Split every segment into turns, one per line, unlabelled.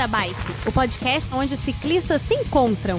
da Bike, o podcast onde os ciclistas se encontram.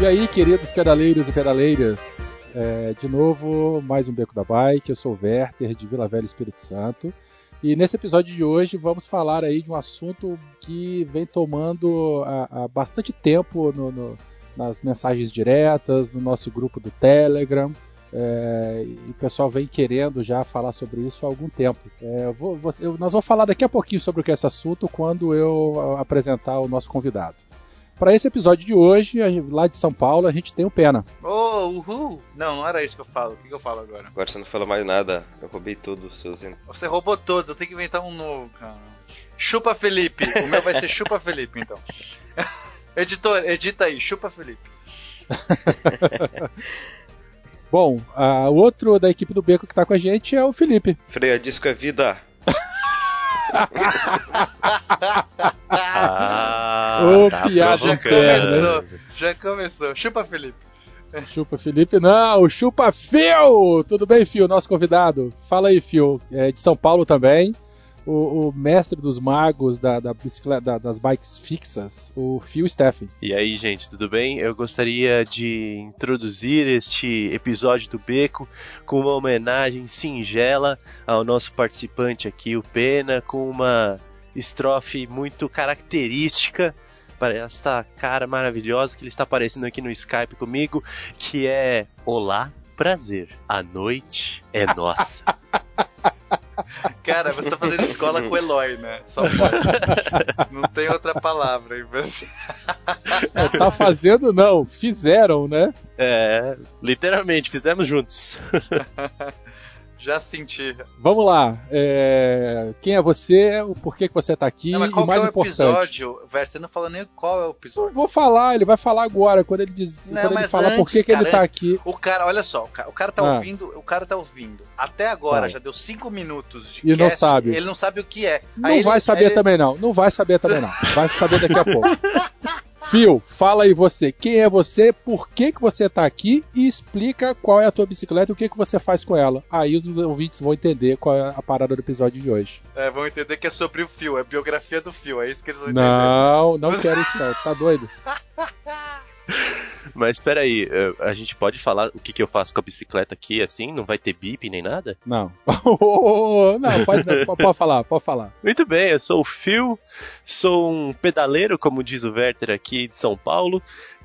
E aí, queridos pedaleiros e pedaleiras, é, de novo, mais um Beco da Bike. Eu sou o Werther, de Vila Velha Espírito Santo. E nesse episódio de hoje vamos falar aí de um assunto que vem tomando há, há bastante tempo no, no, nas mensagens diretas, no nosso grupo do Telegram. É, e o pessoal vem querendo já falar sobre isso há algum tempo. É, eu vou, eu, nós vamos falar daqui a pouquinho sobre o que é esse assunto quando eu apresentar o nosso convidado. Para esse episódio de hoje, lá de São Paulo, a gente tem o Pena.
Oh, uhul! Não, não era isso que eu falo. O que, que eu falo agora?
Agora você não falou mais nada. Eu roubei tudo os seus.
Você roubou todos, eu tenho que inventar um novo, cara. Chupa Felipe. O meu vai ser Chupa Felipe, então. Editor, edita aí, Chupa Felipe.
Bom, o outro da equipe do Beco que tá com a gente é o Felipe.
Freia disco é vida.
ah,
Ô, tá piada
já começou, já começou. Chupa, Felipe.
Chupa, Felipe. Não, chupa, Phil! Tudo bem, Phil, nosso convidado? Fala aí, Phil. É de São Paulo também. O, o, mestre dos magos da, da da, das bikes fixas, o Phil Steffen.
E aí, gente, tudo bem? Eu gostaria de introduzir este episódio do Beco com uma homenagem singela ao nosso participante aqui, o Pena, com uma estrofe muito característica para esta cara maravilhosa que ele está aparecendo aqui no Skype comigo, que é Olá, prazer, a noite é nossa.
Cara, você tá fazendo escola com o Eloy, né? Só pode. Não tem outra palavra aí. Mas...
É, tá fazendo, não. Fizeram, né?
É, literalmente, fizemos juntos.
Já senti.
Vamos lá. É... Quem é você? O porquê que você tá aqui?
Não, mas qual
e mais
é o
importante.
episódio? Você não falou nem qual é o episódio.
Não vou falar, ele vai falar agora, quando ele diz.
Não,
quando
mas
ele falar
antes,
por que, que ele tá aqui.
O cara, olha só, o cara, o cara tá
Ah.
ouvindo, o cara tá ouvindo. Até agora
Tá.
já deu cinco minutos de
E não
cast,
sabe.
Ele não sabe o que é.
Não
Aí ele-
vai saber
ele-
também não. Não vai saber também não. Vai saber daqui a pouco. Phil, fala aí você. Quem é você? Por que, que você tá aqui? E explica qual é a tua bicicleta e o que, que você faz com ela. Aí os ouvintes vão entender qual é a parada do episódio de hoje.
É, vão entender que é sobre o fio, é biografia do fio, é isso que eles vão entender.
Não, não quero isso não. Tá doido?
Mas espera aí, eh, a gente pode falar o que, que eu faço com a bicicleta aqui, assim? Não vai ter bip nem nada?
Não. não, pode, pode falar, pode falar.
Muito bem, eu sou o Phil, sou um pedaleiro, como diz o Werther aqui de São Paulo.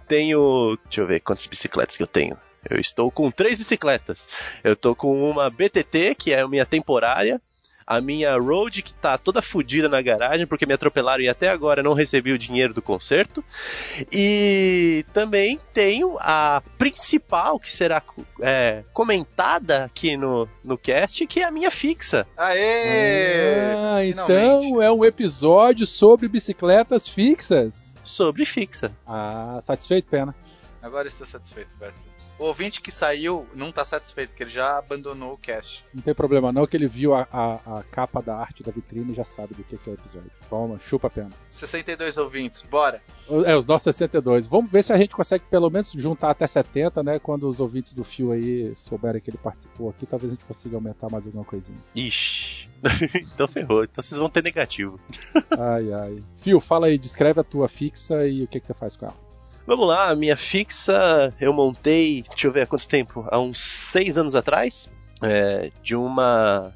Tenho. Deixa eu ver quantas bicicletas que eu tenho. Eu estou com três bicicletas. Eu tô com uma BTT, que é a minha temporária. A minha Road, que tá toda fodida na garagem, porque me atropelaram e até agora não recebi o dinheiro do conserto. E também tenho a principal, que será é, comentada aqui no, no cast, que é a minha fixa.
Aê!
Ah, então é um episódio sobre bicicletas fixas.
Sobre fixa.
Ah, satisfeito, pena.
Agora estou satisfeito, Berto. O ouvinte que saiu não tá satisfeito, porque ele já abandonou o cast.
Não tem problema não, que ele viu a, a, a capa da arte da vitrine e já sabe do que, que é o episódio. Toma, chupa a pena.
62 ouvintes, bora.
É, os nossos 62. Vamos ver se a gente consegue pelo menos juntar até 70, né? Quando os ouvintes do Fio aí souberem que ele participou aqui, talvez a gente consiga aumentar mais alguma coisinha.
Ixi. então ferrou. Então vocês vão ter negativo.
Ai, ai. Fio, fala aí, descreve a tua fixa e o que, que você faz com ela.
Vamos lá, minha fixa eu montei, deixa eu ver há quanto tempo? Há uns seis anos atrás, é, de uma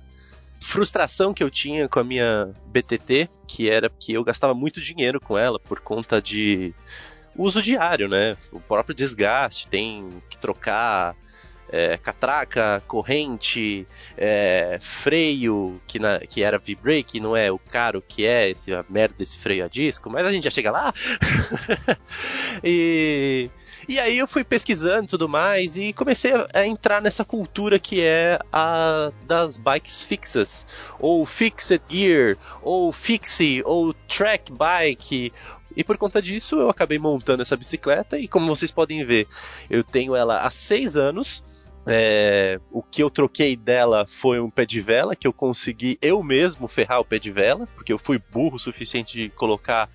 frustração que eu tinha com a minha BTT, que era que eu gastava muito dinheiro com ela por conta de uso diário, né? O próprio desgaste, tem que trocar é, catraca, corrente, é, freio, que, na, que era V-brake, não é o caro que é esse, a merda desse freio a disco, mas a gente já chega lá. e, e aí eu fui pesquisando tudo mais e comecei a, entrar nessa cultura que é a das bikes fixas, ou fixed gear, ou fixie, ou track bike, e por conta disso eu acabei montando essa bicicleta e como vocês podem ver, eu tenho ela há seis anos. É, o que eu troquei dela foi um pé de vela, que eu consegui eu mesmo ferrar o pé de vela, porque eu fui burro o suficiente de colocar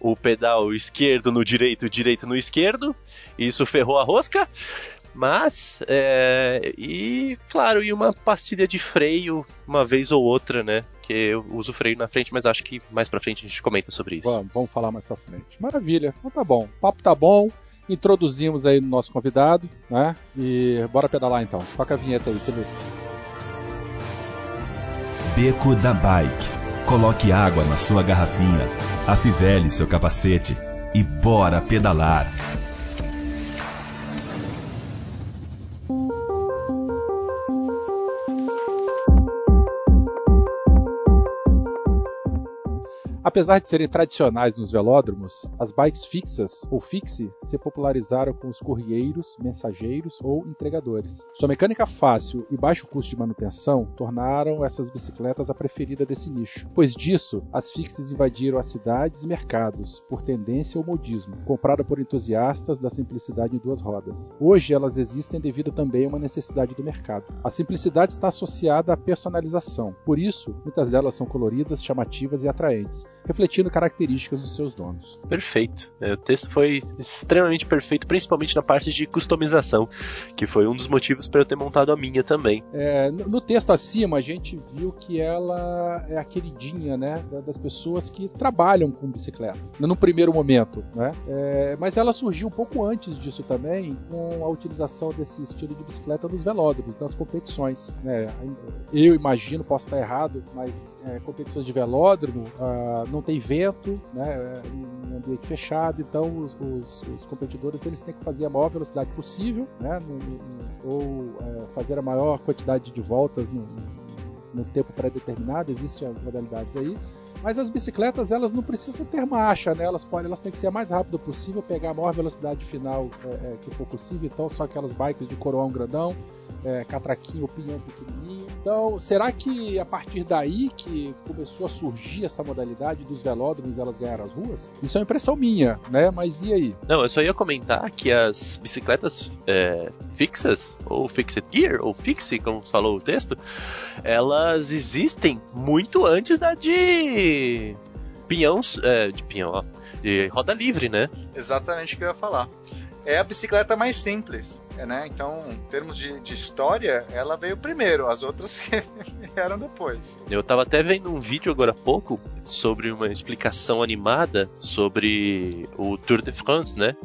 o pedal esquerdo no direito, direito no esquerdo, e isso ferrou a rosca. Mas, é, e claro, e uma pastilha de freio uma vez ou outra, né? Que eu uso freio na frente, mas acho que mais pra frente a gente comenta sobre isso.
Vamos, vamos falar mais pra frente. Maravilha, então tá bom. O papo tá bom, introduzimos aí o nosso convidado, né? E bora pedalar então. Toca a vinheta aí, TV.
Beco da Bike. Coloque água na sua garrafinha, afivele seu capacete e bora pedalar.
Apesar de serem tradicionais nos velódromos, as bikes fixas ou fixe se popularizaram com os corrieiros, mensageiros ou entregadores. Sua mecânica fácil e baixo custo de manutenção tornaram essas bicicletas a preferida desse nicho. Pois disso, as fixes invadiram as cidades e mercados por tendência ou modismo, comprada por entusiastas da simplicidade em duas rodas. Hoje elas existem devido também a uma necessidade do mercado. A simplicidade está associada à personalização, por isso muitas delas são coloridas, chamativas e atraentes refletindo características dos seus donos.
Perfeito. É, o texto foi extremamente perfeito, principalmente na parte de customização, que foi um dos motivos para eu ter montado a minha também.
É, no texto acima, a gente viu que ela é a queridinha né, das pessoas que trabalham com bicicleta, no primeiro momento. Né? É, mas ela surgiu um pouco antes disso também, com a utilização desse estilo de bicicleta nos velódromos, nas competições. Né? Eu imagino, posso estar errado, mas é, competições de velódromo, uh, não tem vento, né, em ambiente fechado, então os, os, os, competidores eles têm que fazer a maior velocidade possível, né, no, no, ou é, fazer a maior quantidade de voltas no, no tempo pré-determinado, existem modalidades aí, mas as bicicletas elas não precisam ter marcha, né? Elas podem, elas têm que ser a mais rápido possível, pegar a maior velocidade final é, é, que for possível. Então só aquelas bikes de coroão grandão, é, catraquinho pinhão pequenininho. Então, será que a partir daí que começou a surgir essa modalidade dos velódromos elas ganharam as ruas? Isso é uma impressão minha, né? Mas e aí?
Não, eu só ia comentar que as bicicletas é, fixas, ou fixed gear, ou fixe, como falou o texto, elas existem muito antes da de pinhão, é, de pinhão, ó, de roda livre, né?
Exatamente o que eu ia falar é a bicicleta mais simples, né? Então, em termos de, de história, ela veio primeiro, as outras vieram depois.
Eu tava até vendo um vídeo agora há pouco sobre uma explicação animada sobre o Tour de France, né?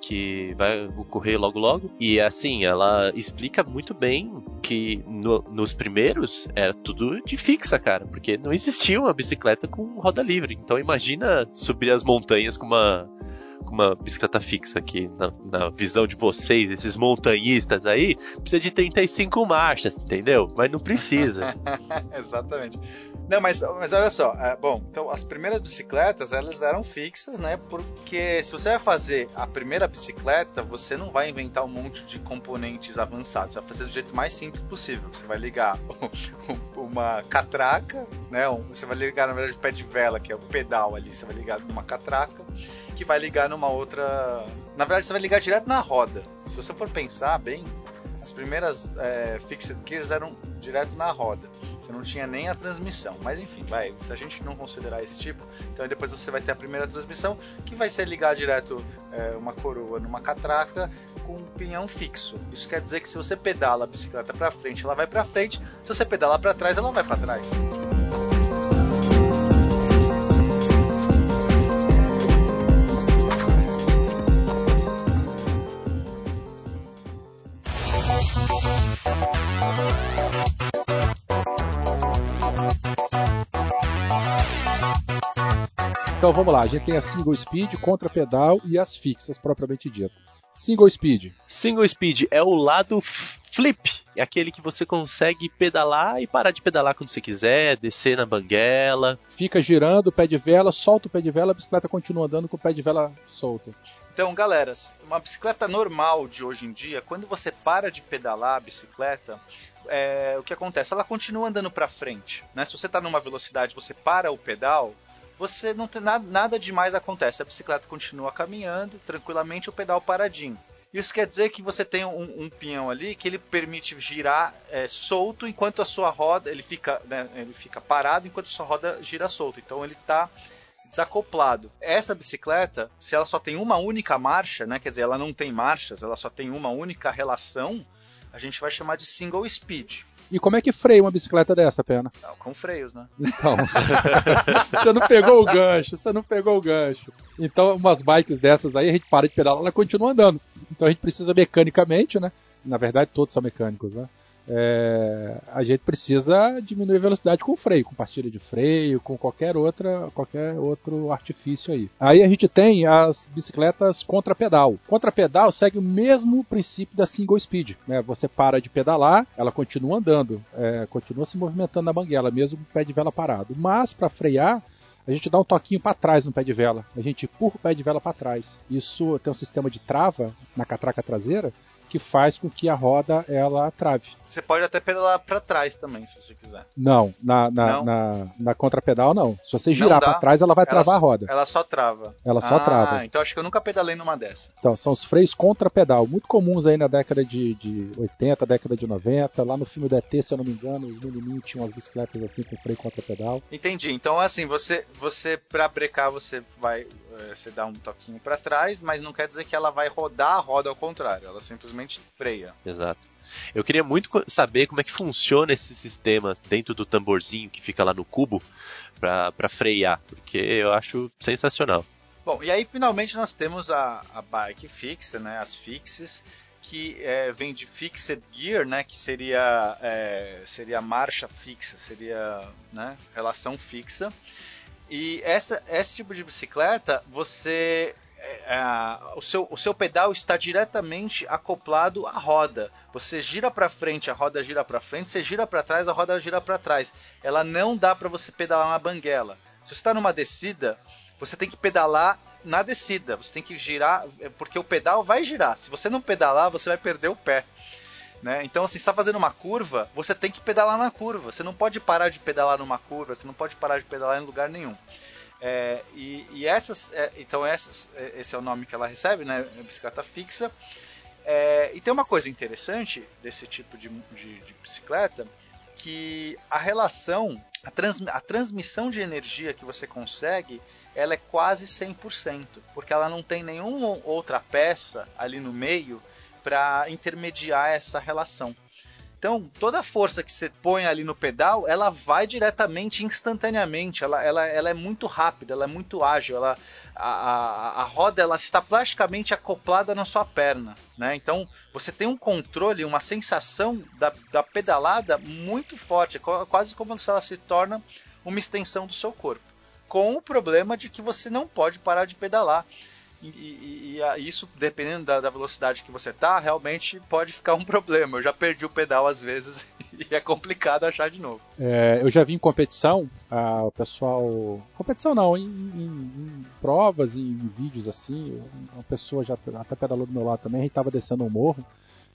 Que vai ocorrer logo logo. E assim, ela explica muito bem que no, nos primeiros era tudo de fixa, cara, porque não existia uma bicicleta com roda livre. Então imagina subir as montanhas com uma uma bicicleta fixa aqui, na, na, visão de vocês, esses montanhistas aí, precisa de 35 marchas, entendeu? Mas não precisa.
Exatamente. Não, mas, mas olha só, é, bom, então as primeiras bicicletas, elas eram fixas, né? Porque se você vai fazer a primeira bicicleta, você não vai inventar um monte de componentes avançados, você vai fazer do jeito mais simples possível. Você vai ligar uma catraca, né? Você vai ligar, na verdade, o pé de vela, que é o pedal ali, você vai ligar numa catraca, que vai ligar numa outra. Na verdade, você vai ligar direto na roda. Se você for pensar bem, as primeiras é, fixed gears eram direto na roda. Você não tinha nem a transmissão. Mas enfim, vai. Se a gente não considerar esse tipo, então depois você vai ter a primeira transmissão, que vai ser ligar direto é, uma coroa numa catraca com um pinhão fixo. Isso quer dizer que se você pedala a bicicleta para frente, ela vai para frente. Se você pedalar para trás, ela vai para trás.
Então vamos lá, a gente tem a single speed, contra pedal e as fixas propriamente dito. Single speed.
Single speed é o lado flip, é aquele que você consegue pedalar e parar de pedalar quando você quiser, descer na banguela.
Fica girando o pé de vela, solta o pé de vela, a bicicleta continua andando com o pé de vela solto.
Então, galera, uma bicicleta normal de hoje em dia, quando você para de pedalar a bicicleta, é, o que acontece? Ela continua andando para frente. Né? Se você está numa velocidade, você para o pedal, você não tem nada, nada demais acontece. A bicicleta continua caminhando tranquilamente, o pedal paradinho. Isso quer dizer que você tem um, um pinhão ali que ele permite girar é, solto enquanto a sua roda ele fica, né, ele fica parado enquanto a sua roda gira solto. Então ele está desacoplado. Essa bicicleta, se ela só tem uma única marcha, né, quer dizer, ela não tem marchas, ela só tem uma única relação, a gente vai chamar de single speed.
E como é que freia uma bicicleta dessa, Pena?
Não, com freios, né?
Então, você não pegou o gancho, você não pegou o gancho. Então, umas bikes dessas aí, a gente para de pedalar, ela continua andando. Então a gente precisa mecanicamente, né? Na verdade, todos são mecânicos, né? É, a gente precisa diminuir a velocidade com freio, com pastilha de freio, com qualquer outra, qualquer outro artifício aí. Aí a gente tem as bicicletas contra pedal. Contra pedal segue o mesmo princípio da single speed, né? Você para de pedalar, ela continua andando, é, continua se movimentando na banguela, mesmo com o pé de vela parado. Mas para frear a gente dá um toquinho para trás no pé de vela. A gente empurra o pé de vela para trás. Isso tem um sistema de trava na catraca traseira que faz com que a roda ela trave.
Você pode até pedalar para trás também, se você quiser.
Não, na, na, não. na, na contrapedal não. Se você girar para trás, ela vai ela travar a roda.
Ela só trava.
Ela só
ah,
trava.
então acho que eu nunca pedalei numa dessa.
Então, são os freios contra-pedal, muito comuns aí na década de, de 80, década de 90. Lá no filme do ET, se eu não me engano, os menininhos tinham umas bicicletas assim com freio contra-pedal.
Entendi. Então, assim, você, você para brecar, você vai você dá um toquinho para trás, mas não quer dizer que ela vai rodar a roda ao contrário. Ela simplesmente freia.
Exato. Eu queria muito saber como é que funciona esse sistema dentro do tamborzinho que fica lá no cubo para frear, porque eu acho sensacional.
Bom, e aí finalmente nós temos a, a bike fixa, né, as fixes, que é, vem de fixed gear, né, que seria é, seria marcha fixa, seria né, relação fixa. E essa, esse tipo de bicicleta, você é, é, o, seu, o seu pedal está diretamente acoplado à roda. Você gira para frente, a roda gira para frente, você gira para trás, a roda gira para trás. Ela não dá para você pedalar na banguela. Se você está numa descida, você tem que pedalar na descida. Você tem que girar, é, porque o pedal vai girar. Se você não pedalar, você vai perder o pé. Né? Então, assim, está fazendo uma curva, você tem que pedalar na curva. Você não pode parar de pedalar numa curva, você não pode parar de pedalar em lugar nenhum. É, e, e, essas, é, então essas, é, esse é o nome que ela recebe, né? Bicicleta fixa. É, e tem uma coisa interessante desse tipo de, de, de bicicleta, que a relação, a, trans, a transmissão de energia que você consegue, ela é quase 100%, porque ela não tem nenhuma outra peça ali no meio para intermediar essa relação. Então, toda a força que você põe ali no pedal, ela vai diretamente, instantaneamente. Ela, ela, ela é muito rápida, ela é muito ágil. Ela, a, a, a roda ela está plasticamente acoplada na sua perna. Né? Então, você tem um controle, uma sensação da, da pedalada muito forte. É quase como se ela se torna uma extensão do seu corpo. Com o problema de que você não pode parar de pedalar. E, e, e, isso, dependendo da, da, velocidade que você tá, realmente pode ficar um problema. Eu já perdi o pedal às vezes e é complicado achar de novo.
É, eu já vi em competição, o pessoal. Competição não, em, em, em provas e em vídeos assim, uma pessoa já até pedalou do meu lado também, a gente tava descendo um morro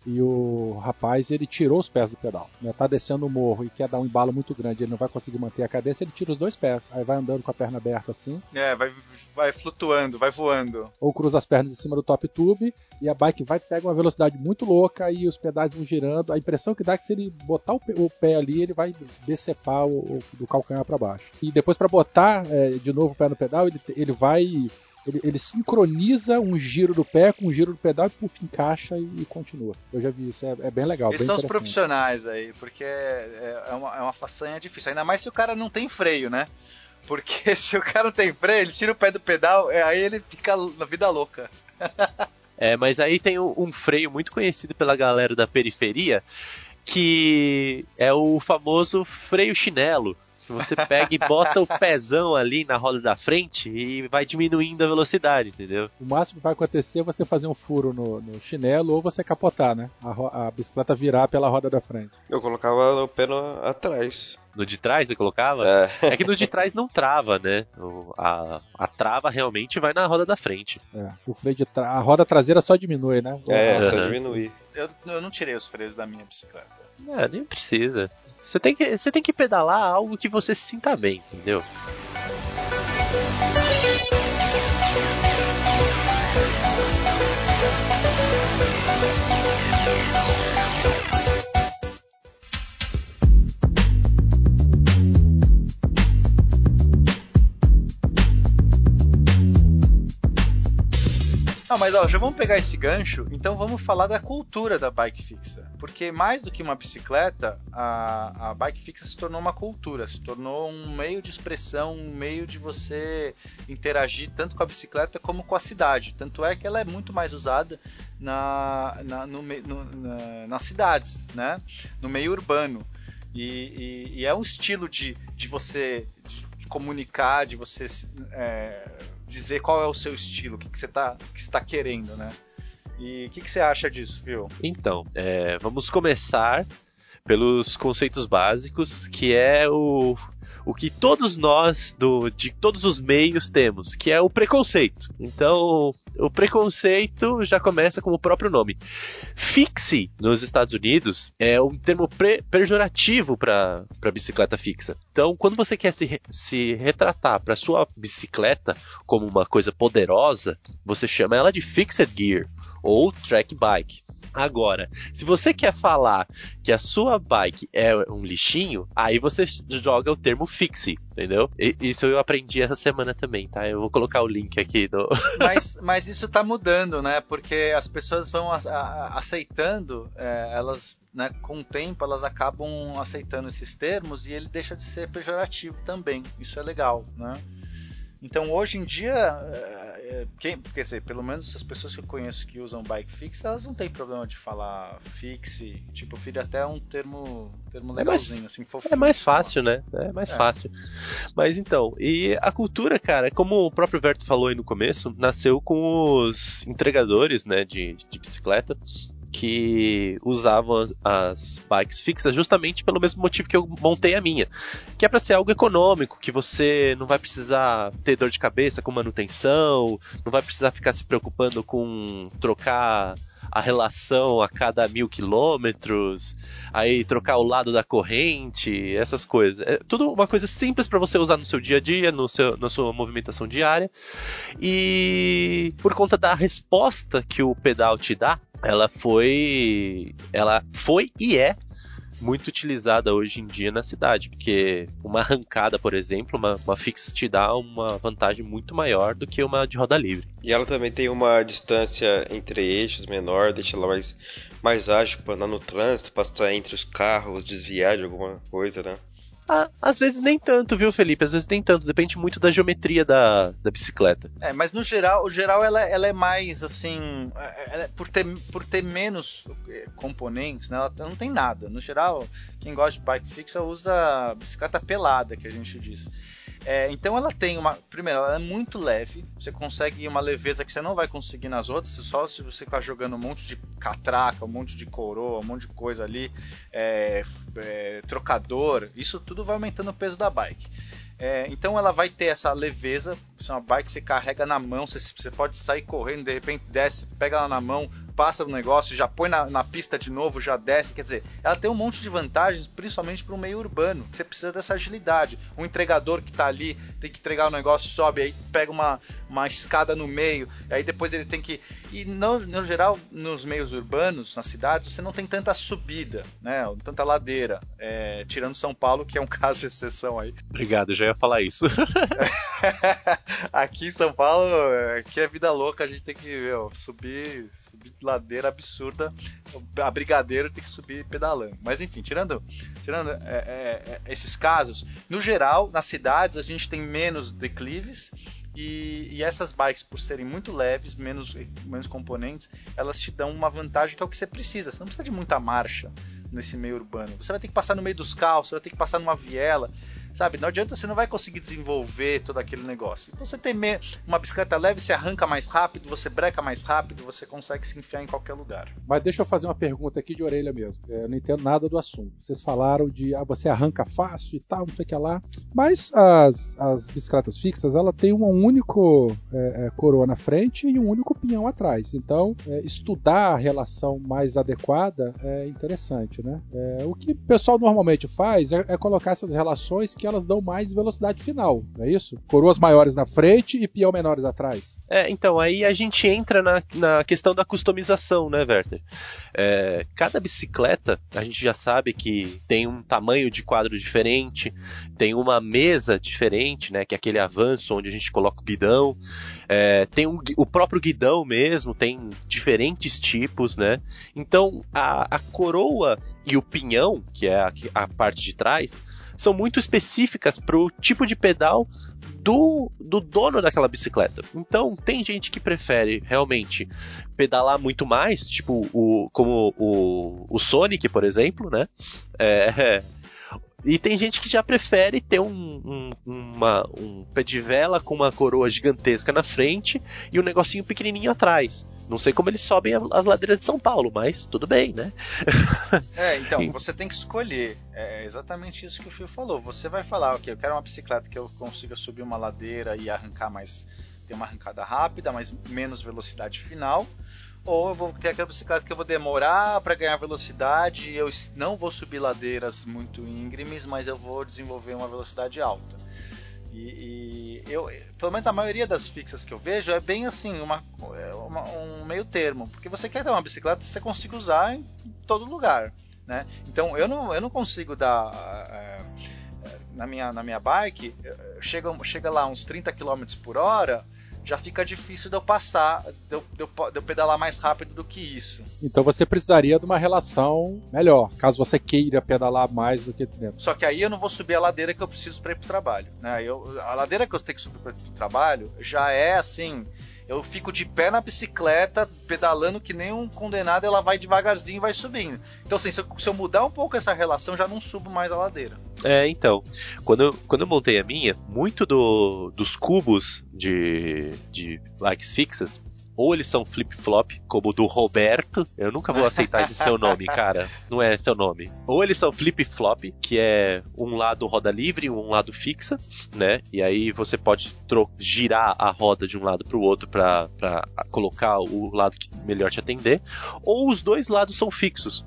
e o rapaz ele tirou os pés do pedal. Né? Tá descendo o morro e quer dar um embalo muito grande, ele não vai conseguir manter a cabeça, ele tira os dois pés. Aí vai andando com a perna aberta assim.
É, vai, vai flutuando, vai voando.
Ou cruza as pernas em cima do top tube e a bike vai pega uma velocidade muito louca e os pedais vão girando. A impressão que dá é que se ele botar o pé, o pé ali, ele vai decepar o, o do calcanhar para baixo. E depois para botar é, de novo o pé no pedal, ele, ele vai ele, ele, sincroniza um giro do pé com um giro do pedal e puff, encaixa e, e continua. Eu já vi isso, é, é bem legal.
Eles
bem
são os profissionais aí, porque é, é, uma, é uma façanha difícil. Ainda mais se o cara não tem freio, né? Porque se o cara não tem freio, ele tira o pé do pedal, é, aí ele fica na vida louca.
é, mas aí tem um, um freio muito conhecido pela galera da periferia, que é o famoso freio chinelo que você pega e bota o pezão ali na roda da frente e vai diminuindo a velocidade, entendeu?
O máximo que vai acontecer é você fazer um furo no, no chinelo ou você capotar, né? A, a, bicicleta virar pela roda da frente.
Eu colocava o pé no, atrás.
No de trás você colocava?
É.
é que no de trás não trava, né? O, a, a trava realmente vai na roda da frente.
É, o freio de tra... A roda traseira só diminui, né?
É, uhum. só diminui.
Eu, eu não tirei os freios da minha bicicleta.
É, nem precisa. Você tem que, você tem que pedalar algo que você se sinta bem, entendeu?
Não, mas ó, já vamos pegar esse gancho, então vamos falar da cultura da bike fixa. Porque mais do que uma bicicleta, a, a bike fixa se tornou uma cultura, se tornou um meio de expressão, um meio de você interagir tanto com a bicicleta como com a cidade. Tanto é que ela é muito mais usada na, na, no, no, na, nas cidades, né? no meio urbano. E, e, e, é um estilo de, de você de comunicar, de você é, dizer qual é o seu estilo, o que, que você está tá querendo, né? E o que, que você acha disso, viu?
Então, é, vamos começar pelos conceitos básicos, que é o, o que todos nós, do, de todos os meios, temos, que é o preconceito. Então, o preconceito já começa com o próprio nome. Fixe, nos Estados Unidos, é um termo pejorativo para bicicleta fixa. Então, quando você quer se, se retratar para sua bicicleta como uma coisa poderosa, você chama ela de fixed gear ou track bike. Agora, se você quer falar que a sua bike é um lixinho, aí você joga o termo fixe, entendeu? E, isso eu aprendi essa semana também, tá? Eu vou colocar o link aqui do.
mas, mas isso tá mudando, né? Porque as pessoas vão aceitando, é, elas, né, com o tempo, elas acabam aceitando esses termos e ele deixa de ser pejorativo também. Isso é legal, né? Então hoje em dia, eh, quem, quer dizer, pelo menos as pessoas que eu conheço que usam bike fix, elas não têm problema de falar fixe, tipo, filho até um termo, termo legalzinho,
é mais,
assim,
fofinho. É mais fácil, né? É mais é. fácil. Mas então, e a cultura, cara, como o próprio Verto falou aí no começo, nasceu com os entregadores, né, de, de bicicleta, que usavam as, bikes fixas justamente pelo mesmo motivo que eu montei a minha, que é para ser algo econômico, que você não vai precisar ter dor de cabeça com manutenção, não vai precisar ficar se preocupando com trocar a relação a cada mil quilômetros, aí trocar o lado da corrente, essas coisas. É tudo uma coisa simples para você usar no seu dia a dia, no seu, na sua movimentação diária. E por conta da resposta que o pedal te dá, ela foi, ela foi e é muito utilizada hoje em dia na cidade, porque uma arrancada, por exemplo, uma, uma fixa te dá uma vantagem muito maior do que uma de roda livre.
E ela também tem uma distância entre eixos menor, deixa ela mais, mais ágil para andar no trânsito, passar entre os carros, desviar de alguma coisa, né?
Ah, às vezes nem tanto, viu, Felipe? Às vezes nem tanto. Depende muito da geometria da, da bicicleta.
É, mas no geral, o geral ela, ela é mais assim. É, por, ter, por ter menos é, componentes, né? Ela não tem nada. No geral, quem gosta de bike fixa usa bicicleta pelada, que a gente diz. É, então ela tem uma. Primeiro, ela é muito leve. Você consegue uma leveza que você não vai conseguir nas outras. Só se você ficar jogando um monte de catraca, um monte de coroa, um monte de coisa ali, é, é, trocador. Isso tudo vai aumentando o peso da bike. É, então ela vai ter essa leveza. Se é uma bike que você carrega na mão, você, você pode sair correndo, de repente desce, pega ela na mão, passa no negócio, já põe na, na, pista de novo, já desce. Quer dizer, ela tem um monte de vantagens, principalmente para o meio urbano. Você precisa dessa agilidade. Um entregador que está ali tem que entregar o negócio, sobe, aí pega uma, uma escada no meio, aí depois ele tem que. E no, no geral, nos meios urbanos, nas cidades, você não tem tanta subida, né? Tanta ladeira. É, tirando São Paulo, que é um caso de exceção aí.
Obrigado, já ia falar isso.
aqui em São Paulo, aqui é vida louca, a gente tem que meu, subir, subir ladeira absurda. A brigadeiro tem que subir pedalando. Mas enfim, tirando, tirando é, é, é, esses casos, no geral, nas cidades a gente tem menos declives. E, e, essas bikes, por serem muito leves, menos, menos componentes, elas te dão uma vantagem que é o que você precisa. Você não precisa de muita marcha nesse meio urbano. Você vai ter que passar no meio dos carros, você vai ter que passar numa viela. Sabe, não adianta, você não vai conseguir desenvolver todo aquele negócio. Então, você tem uma bicicleta leve, você arranca mais rápido, você breca mais rápido, você consegue se enfiar em qualquer lugar.
Mas deixa eu fazer uma pergunta aqui de orelha mesmo. É, eu não entendo nada do assunto. Vocês falaram de ah, você arranca fácil e tal, não sei o que lá. Mas as, as bicicletas fixas, ela tem um único é, é, coroa na frente e um único pinhão atrás. Então, é, estudar a relação mais adequada é interessante, né? É, o que o pessoal normalmente faz é, é colocar essas relações que porque elas dão mais velocidade final, não é isso? Coroas maiores na frente e peão menores atrás.
É, então, aí a gente entra na, na questão da customização, né, Werther? É, cada bicicleta, a gente já sabe que tem um tamanho de quadro diferente, tem uma mesa diferente, né, que é aquele avanço onde a gente coloca o guidão, é, tem um, o próprio guidão mesmo, tem diferentes tipos, né? Então, a, a coroa e o pinhão, que é a, a parte de trás, são muito específicas para o tipo de pedal do, do dono daquela bicicleta. Então, tem gente que prefere realmente pedalar muito mais, tipo o, como o, o Sonic, por exemplo, né? É, e tem gente que já prefere ter um, um, uma, um pé de vela com uma coroa gigantesca na frente e um negocinho pequenininho atrás. Não sei como eles sobem as ladeiras de São Paulo, mas tudo bem, né?
É, então, você tem que escolher. É exatamente isso que o Fio falou. Você vai falar, ok, eu quero uma bicicleta que eu consiga subir uma ladeira e arrancar mais. ter uma arrancada rápida, mas menos velocidade final ou eu vou ter aquela bicicleta que eu vou demorar para ganhar velocidade, eu não vou subir ladeiras muito íngremes, mas eu vou desenvolver uma velocidade alta. E, e eu, pelo menos a maioria das fixas que eu vejo é bem assim, uma, é uma, um meio termo, porque você quer ter uma bicicleta que você consiga usar em todo lugar, né? Então eu não, eu não consigo dar é, na minha, na minha bike, chega, chega lá uns 30 km por hora, já fica difícil de eu passar, de eu, de, eu, de eu, pedalar mais rápido do que isso.
Então você precisaria de uma relação melhor, caso você queira pedalar mais do que dentro.
Só que aí eu não vou subir a ladeira que eu preciso para ir para o trabalho. Né? Eu, a ladeira que eu tenho que subir para ir para o trabalho já é assim eu fico de pé na bicicleta, pedalando que nem um condenado, ela vai devagarzinho e vai subindo. Então, assim, se eu, se eu, mudar um pouco essa relação, já não subo mais a ladeira.
É, então. Quando eu, quando eu montei a minha, muito do, dos cubos de, de likes fixas ou eles são flip-flop, como o do Roberto. Eu nunca vou aceitar esse seu nome, cara. Não é seu nome. Ou eles são flip-flop, que é um lado roda livre um lado fixa, né? E aí você pode girar a roda de um lado para o outro para colocar o lado que melhor te atender. Ou os dois lados são fixos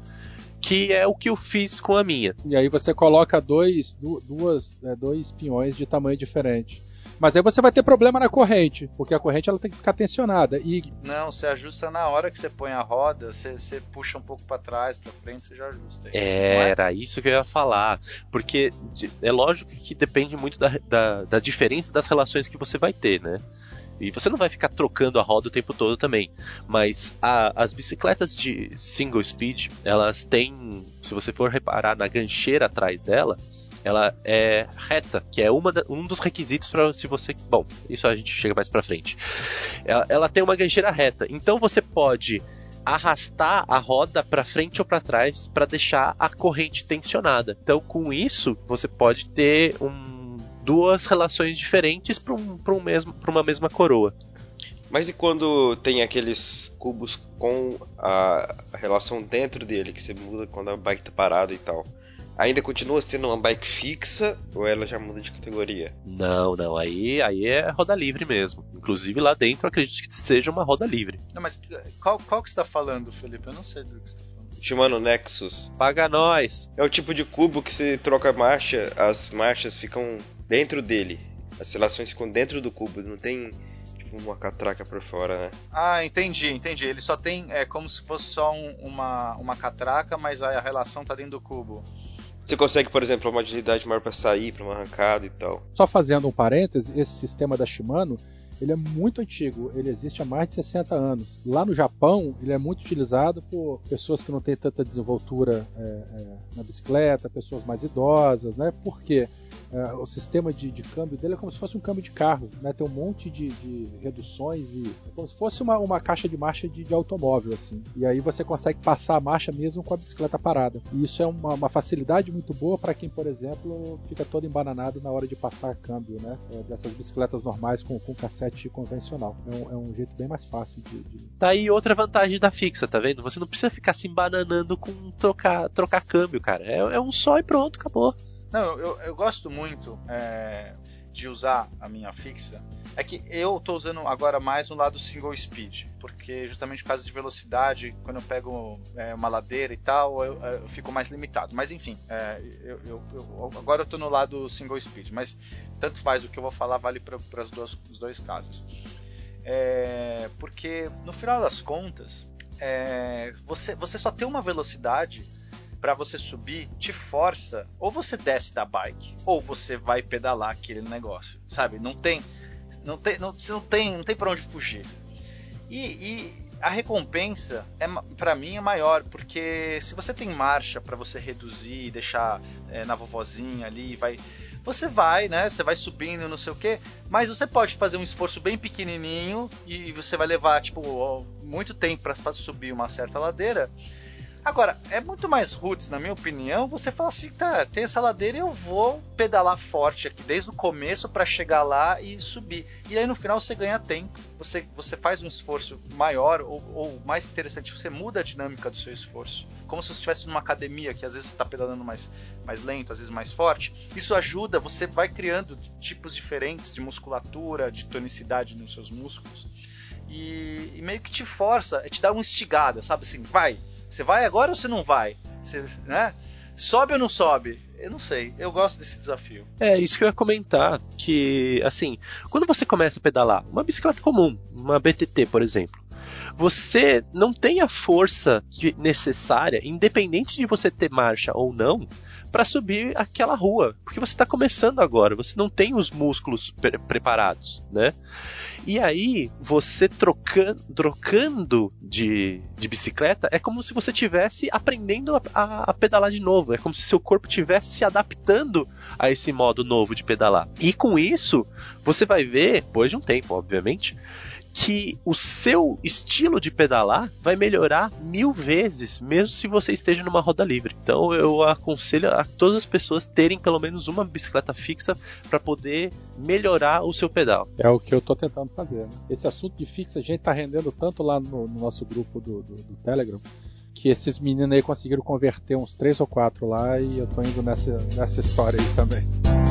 que é o que eu fiz com a minha.
E aí você coloca dois, duas, é, dois pinhões de tamanho diferente. Mas aí você vai ter problema na corrente, porque a corrente ela tem que ficar tensionada. E...
Não, você ajusta na hora que você põe a roda, você, você puxa um pouco para trás, para frente, você já ajusta.
É, era isso que eu ia falar. Porque é lógico que depende muito da, da, da diferença das relações que você vai ter, né? E você não vai ficar trocando a roda o tempo todo também. Mas a, as bicicletas de single speed, elas têm, se você for reparar na gancheira atrás dela, ela é reta, que é uma da, um dos requisitos para se você. Bom, isso a gente chega mais para frente. Ela, ela tem uma gancheira reta, então você pode arrastar a roda para frente ou para trás para deixar a corrente tensionada. Então, com isso, você pode ter um, duas relações diferentes para um, um mesmo, uma mesma coroa.
Mas e quando tem aqueles cubos com a relação dentro dele, que você muda quando a bike tá parada e tal? Ainda continua sendo uma bike fixa ou ela já muda de categoria?
Não, não, aí, aí é roda livre mesmo. Inclusive lá dentro acredito que seja uma roda livre.
Não, mas qual, qual que você tá falando, Felipe? Eu não sei do que você tá falando.
Shimano Nexus.
Paga nós.
É o tipo de cubo que se troca marcha, as marchas ficam dentro dele. As relações ficam dentro do cubo, não tem tipo uma catraca por fora, né?
Ah, entendi, entendi. Ele só tem, é como se fosse só um, uma, uma catraca, mas a relação tá dentro do cubo.
Você consegue, por exemplo, uma agilidade maior para sair, para uma arrancada e tal.
Só fazendo um parêntese, esse sistema da Shimano, ele é muito antigo, ele existe há mais de 60 anos. Lá no Japão, ele é muito utilizado por pessoas que não têm tanta desenvoltura é, é, na bicicleta, pessoas mais idosas, né? Por quê? É, o sistema de, de, câmbio dele é como se fosse um câmbio de carro, né? Tem um monte de, de reduções e é como se fosse uma, uma caixa de marcha de, de, automóvel, assim. E aí você consegue passar a marcha mesmo com a bicicleta parada. E isso é uma, uma facilidade muito boa para quem, por exemplo, fica todo embananado na hora de passar câmbio, né? É, dessas bicicletas normais com, com cassete convencional. É um, é um, jeito bem mais fácil de, de,
Tá aí outra vantagem da fixa, tá vendo? Você não precisa ficar se embananando com trocar, trocar câmbio, cara. É, é um só e pronto, acabou.
Não, eu, eu gosto muito. É... de usar a minha fixa é que eu estou usando agora mais no lado single speed, porque justamente por causa de velocidade, quando eu pego é, uma ladeira e tal, eu, eu, fico mais limitado. Mas enfim, é, eu, eu, agora eu estou no lado single speed, mas tanto faz o que eu vou falar, vale para os dois casos. É, porque no final das contas, é, você, você só tem uma velocidade para você subir te força ou você desce da bike ou você vai pedalar aquele negócio, sabe? Não tem não tem, não, você não tem, não tem para onde fugir. E, e, a recompensa é para mim é maior porque se você tem marcha para você reduzir deixar é, na vovozinha ali, vai você vai, né? Você vai subindo, não sei o que, mas você pode fazer um esforço bem pequenininho e você vai levar tipo muito tempo para subir uma certa ladeira Agora, é muito mais roots, na minha opinião, você fala assim, tá, tem essa ladeira eu vou pedalar forte aqui desde o começo para chegar lá e subir. E aí no final você ganha tempo, você, você faz um esforço maior ou, ou mais interessante, você muda a dinâmica do seu esforço. Como se você estivesse numa academia, que às vezes está pedalando mais, mais lento, às vezes mais forte. Isso ajuda, você vai criando tipos diferentes de musculatura, de tonicidade nos seus músculos. E, e meio que te força, te dá uma instigada, sabe assim, vai, você vai agora ou você não vai? Você, né? Sobe ou não sobe? Eu não sei. Eu gosto desse desafio.
É, isso que eu ia comentar. Que, assim, quando você começa a pedalar, uma bicicleta comum, uma BTT, por exemplo, você não tem a força necessária, independente de você ter marcha ou não, para subir aquela rua, porque você está começando agora, você não tem os músculos pre preparados, né? E aí, você trocando, trocando de, de bicicleta é como se você estivesse aprendendo a, a, a, pedalar de novo. É como se seu corpo estivesse se adaptando a esse modo novo de pedalar. E com isso, você vai ver, depois de um tempo, obviamente, que o seu estilo de pedalar vai melhorar mil vezes, mesmo se você esteja numa roda livre. Então eu aconselho a todas as pessoas terem pelo menos uma bicicleta fixa para poder melhorar o seu pedal.
É o que eu estou tentando fazer. Né? Esse assunto de fixa a gente está rendendo tanto lá no, no nosso grupo do, do, do Telegram que esses meninos aí conseguiram converter uns três ou quatro lá e eu tô indo nessa, nessa história aí também.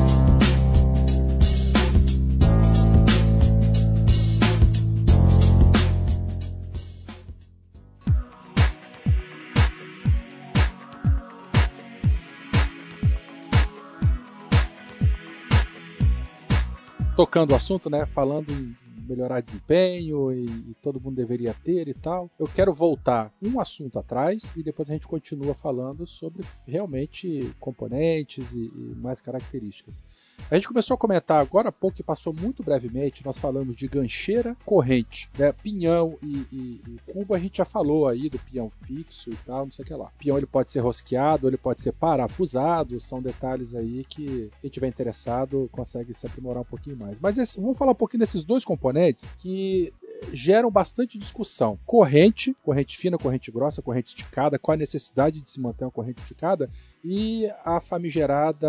Tocando o assunto, né? Falando em melhorar desempenho e, e, todo mundo deveria ter e tal. Eu quero voltar um assunto atrás e depois a gente continua falando sobre realmente componentes e, e mais características. A gente começou a comentar agora há pouco, que passou muito brevemente, nós falamos de gancheira, corrente, né? pinhão e, e, e, cubo, a gente já falou aí do pinhão fixo e tal, não sei o que lá. Pinhão ele pode ser rosqueado, ele pode ser parafusado, são detalhes aí que quem tiver interessado consegue se aprimorar um pouquinho mais. Mas esse, vamos falar um pouquinho desses dois componentes que geram bastante discussão. Corrente, corrente fina, corrente grossa, corrente esticada, qual a necessidade de se manter uma corrente esticada e a famigerada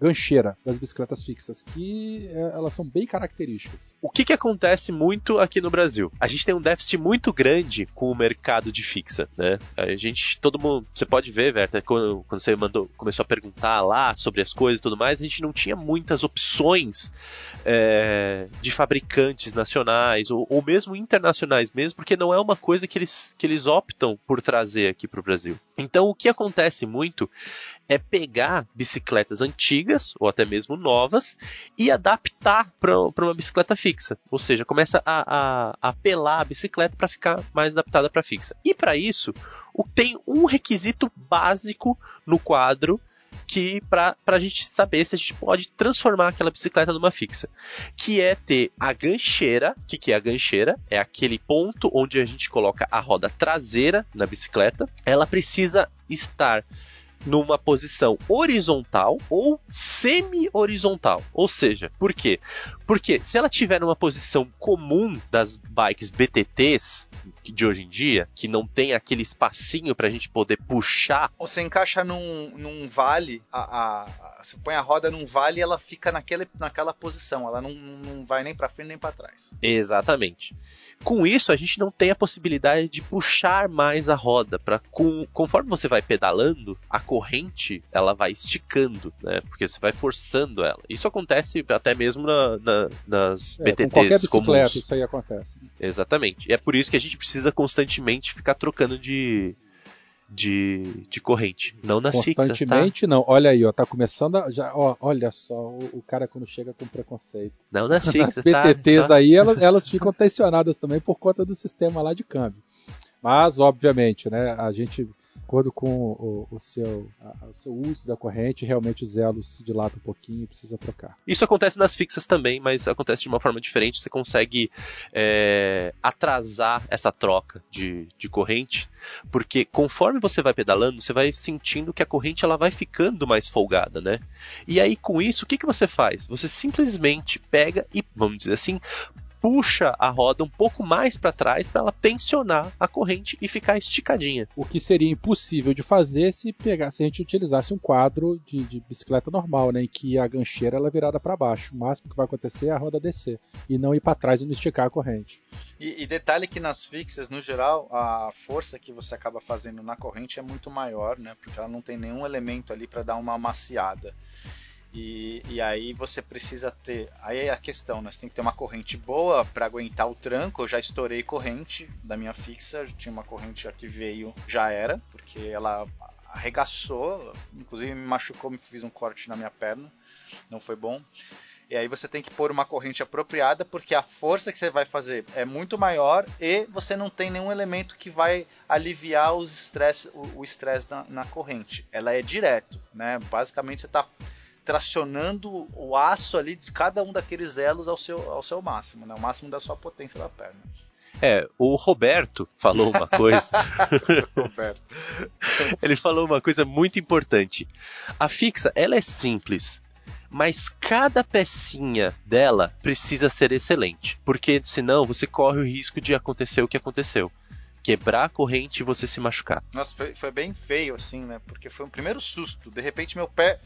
gancheira das bicicletas fixas, que é, elas são bem características.
O que, que acontece muito aqui no Brasil? A gente tem um déficit muito grande com o mercado de fixa, né? A gente, todo mundo, você pode ver, Verta, quando, quando você mandou, começou a perguntar lá sobre as coisas e tudo mais, a gente não tinha muitas opções é, de fabricantes nacionais ou, ou mesmo internacionais mesmo, porque não é uma coisa que eles, que eles optam por trazer aqui para o Brasil. Então, o que acontece muito é pegar bicicletas antigas ou até mesmo novas e adaptar para uma bicicleta fixa. Ou seja, começa a, a, a apelar a bicicleta para ficar mais adaptada para fixa. E para isso, tem um requisito básico no quadro que para a gente saber se a gente pode transformar aquela bicicleta numa fixa, que é ter a gancheira. O que, que é a gancheira? É aquele ponto onde a gente coloca a roda traseira na bicicleta. Ela precisa estar numa posição horizontal ou semi-horizontal. Ou seja, por quê? Porque se ela tiver numa posição comum das bikes BTTs, de hoje em dia, que não tem aquele espacinho pra gente poder puxar.
Você encaixa num, num vale, a, a, a, você põe a roda num vale e ela fica naquele, naquela posição, ela não, não vai nem para frente nem para trás.
Exatamente. Com isso, a gente não tem a possibilidade de puxar mais a roda. Pra, com, conforme você vai pedalando, a corrente ela vai esticando, né? Porque você vai forçando ela. Isso acontece até mesmo na, na, nas
É,
BTTs
com qualquer bicicleta
comuns.
isso aí acontece.
Exatamente. E é por isso que a gente precisa constantemente ficar trocando de, de, de corrente. Não nas fixas, tá?
Constantemente não. Olha aí, ó, tá começando a, já, ó, olha só, o, o cara quando chega com preconceito.
Não nas
As
fixas, tá?
PTTs
Só-
aí, elas, elas ficam tensionadas também por conta do sistema lá de câmbio. Mas, obviamente, né, a gente, acordo com o, o seu, a- o seu uso da corrente, realmente os elos se dilatam um pouquinho e precisa trocar.
Isso acontece nas fixas também, mas acontece de uma forma diferente. Você consegue é, atrasar essa troca de, de corrente, porque conforme você vai pedalando, você vai sentindo que a corrente ela vai ficando mais folgada, né? E aí com isso, o que, que você faz? Você simplesmente pega e, vamos dizer assim, puxa a roda um pouco mais para trás para ela tensionar a corrente e ficar esticadinha.
O que seria impossível de fazer se pegar, se a gente utilizasse um quadro de, de bicicleta normal, né, em que a gancheira ela é virada para baixo. O máximo que vai acontecer é a roda descer e não ir para trás e não esticar a corrente.
E, e detalhe que nas fixas, no geral, a força que você acaba fazendo na corrente é muito maior, né? Porque ela não tem nenhum elemento ali para dar uma amaciada. E, e aí você precisa ter. Aí é a questão, né? Você tem que ter uma corrente boa para aguentar o tranco. Eu já estourei corrente da minha fixa, tinha uma corrente que veio, já era, porque ela arregaçou, inclusive me machucou, me fiz um corte na minha perna, não foi bom. E aí você tem que pôr uma corrente apropriada, porque a força que você vai fazer é muito maior e você não tem nenhum elemento que vai aliviar os stress, o estresse na, na corrente. Ela é direto, né? Basicamente você está tracionando o aço ali de cada um daqueles elos ao seu, ao seu máximo, né? O máximo da sua potência da perna.
É, o Roberto falou uma coisa.
Roberto.
Ele falou uma coisa muito importante. A fixa, ela é simples, mas cada pecinha dela precisa ser excelente, porque senão você corre o risco de acontecer o que aconteceu. Quebrar a corrente e você se machucar.
Nossa, foi, foi bem feio assim, né? Porque foi um primeiro susto. De repente meu pé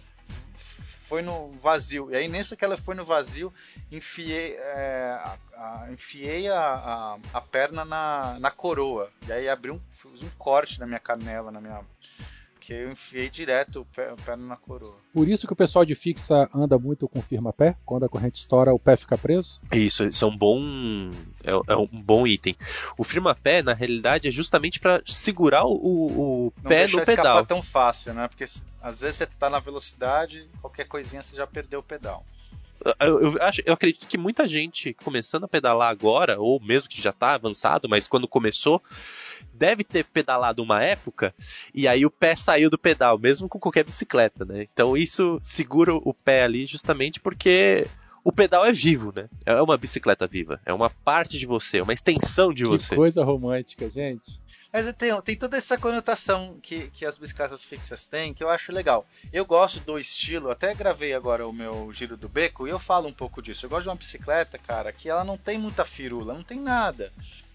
foi no vazio. E aí nessa que ela foi no vazio, enfiei, é, a, a- enfiei a, a, perna na, na coroa. E aí abri um, um corte na minha canela, na minha. Que eu enfiei direto o pé, a perna na coroa.
Por isso que o pessoal de fixa anda muito com firma-pé. Quando a corrente estoura, o pé fica preso.
Isso, isso é um bom, é, é um bom item. O firma-pé, na realidade, é justamente para segurar o, o
Não
pé no
escapar
pedal.
tão fácil, né? Porque se- às vezes você tá na velocidade, qualquer coisinha você já perdeu o pedal.
Eu, eu acho, eu acredito que muita gente começando a pedalar agora, ou mesmo que já está avançado, mas quando começou, deve ter pedalado uma época e aí o pé saiu do pedal, mesmo com qualquer bicicleta, né? Então isso segura o pé ali justamente porque o pedal é vivo, né? É uma bicicleta viva, é uma parte de você, é uma extensão de
Que
você.
coisa romântica, gente.
Mas tem, tem toda essa conotação que, que as bicicletas fixas têm, que eu acho legal. Eu gosto do estilo, até gravei agora o meu giro do beco e eu falo um pouco disso. Eu gosto de uma bicicleta, cara, que ela não tem muita firula, não tem nada.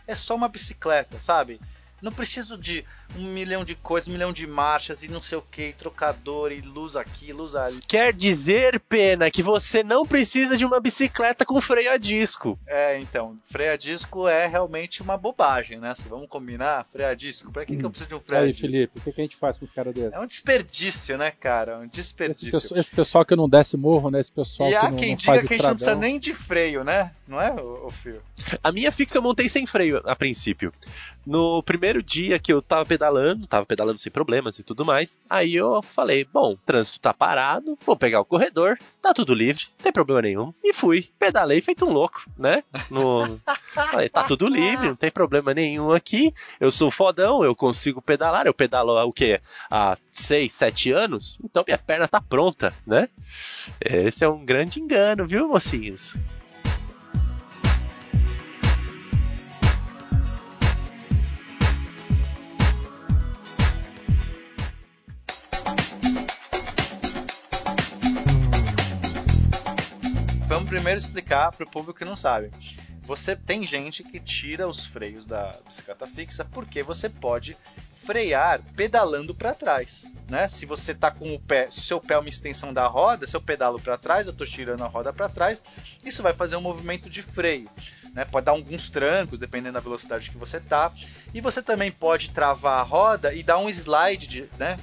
É só uma bicicleta, sabe? Não preciso de um milhão de coisas, um milhão de marchas e não sei o que, trocador e luz aqui, luz ali.
Quer dizer, Pena, que você não precisa de uma bicicleta com freio a disco.
É, então, freio a disco é realmente uma bobagem, né? Se vamos combinar, freio a disco, pra que, que eu preciso de um freio a
Aí,
disco?
Felipe, o que, que a gente faz com os caras desses?
É um desperdício, né, cara? Um
Esse,
desperdício.
pessoal, esse pessoal que não desce morro, né? Esse pessoal
E
que
há
não,
quem
não
diga
faz
que a gente não precisa nem de freio, né? Não é, o, Fio?
A minha fixa eu montei sem freio a princípio. No primeiro dia que eu tava pedalando, tava pedalando sem problemas e tudo mais, aí eu falei, bom, o trânsito tá parado, vou pegar o corredor, tá tudo livre, não tem problema nenhum. E fui, pedalei feito um louco, né? No... Falei, tá tudo livre, não tem problema nenhum aqui, eu sou fodão, eu consigo pedalar, eu pedalo há o quê? Há 6, 7 anos, então minha perna tá pronta, né? Esse é um grande engano, viu, mocinhos?
Primeiro explicar para o público que não sabe. você tem gente que tira os freios da bicicleta fixa porque você pode frear pedalando para trás, né? Se você tá com o pé, se seu pé é uma extensão da roda, se eu pedalo para trás, eu estou tirando a roda para trás, isso vai fazer um movimento de freio. Né, pode dar alguns trancos, dependendo da velocidade que você tá. E você também pode travar a roda e dar um slide, de, né,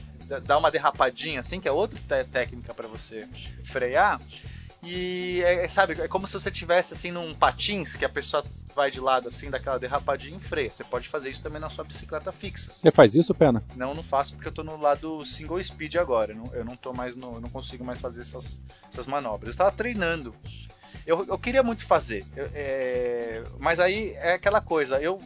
dar uma derrapadinha assim, que é outra técnica para você frear. E é, é, sabe, é como se você tivesse assim num patins que a pessoa vai de lado assim, daquela derrapadinha e freia. Você pode fazer isso também na sua bicicleta fixa.
Você faz isso, Pena?
Não, não faço porque eu tô no lado single speed agora. Eu não, eu não tô mais no, não consigo mais fazer essas, essas manobras. Eu estava treinando. Eu, eu queria muito fazer, eu, é, mas aí é aquela coisa. Eu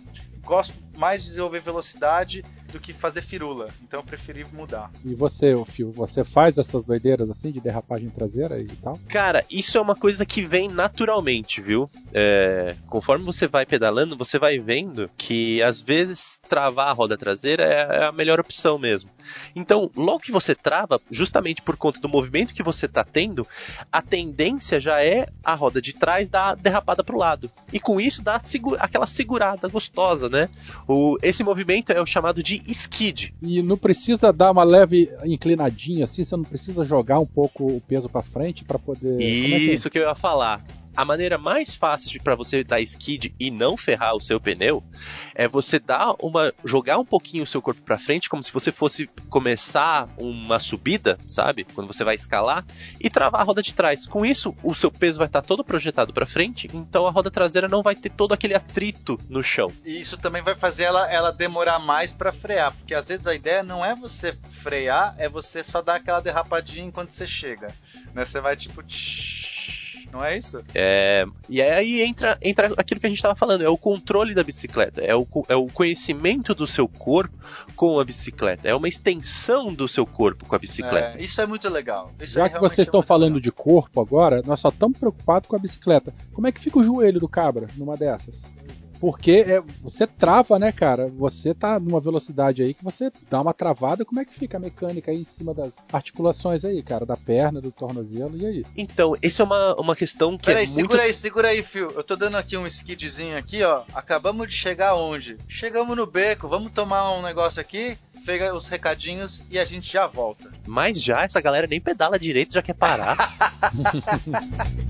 gosto mais de desenvolver velocidade do que fazer firula. Então eu preferi mudar.
E você, o Fio, você faz essas doideiras assim de derrapagem traseira e tal?
Cara, isso é uma coisa que vem naturalmente, viu? É, conforme você vai pedalando, você vai vendo que às vezes travar a roda traseira é, é a melhor opção mesmo. Então, logo que você trava, justamente por conta do movimento que você está tendo, a tendência já é a roda de trás dar derrapada para o lado. E com isso dá aquela segurada gostosa, né? O, esse movimento é o chamado de skid.
E não precisa dar uma leve inclinadinha assim, você não precisa jogar um pouco o peso para frente para poder.
Isso é que, é? que eu ia falar a maneira mais fácil para você dar skid e não ferrar o seu pneu é você dar uma jogar um pouquinho o seu corpo para frente como se você fosse começar uma subida, sabe? Quando você vai escalar e travar a roda de trás. Com isso, o seu peso vai estar todo projetado para frente, então a roda traseira não vai ter todo aquele atrito no chão.
E isso também vai fazer ela, ela demorar mais para frear, porque às vezes a ideia não é você frear, é você só dar aquela derrapadinha enquanto você chega. Né? Você vai tipo tsh, não é isso?
É, e aí entra, entra aquilo que a gente estava falando, é o controle da bicicleta, é o, é o conhecimento do seu corpo com a bicicleta, é uma extensão do seu corpo com a bicicleta.
É, isso é muito legal. Isso
Já
é
que vocês estão falando legal. de corpo agora, nós só estamos preocupados com a bicicleta. Como é que fica o joelho do cabra numa dessas? Porque é, você trava, né, cara? Você tá numa velocidade aí que você dá uma travada, como é que fica a mecânica aí em cima das articulações aí, cara? Da perna, do tornozelo, e aí?
Então, isso é uma, uma questão que
Peraí,
é
segura
muito...
aí, segura aí, Fio. Eu tô dando aqui um skidzinho aqui, ó. Acabamos de chegar onde? Chegamos no beco, vamos tomar um negócio aqui? pega os recadinhos e a gente já volta.
Mas já essa galera nem pedala direito, já quer parar.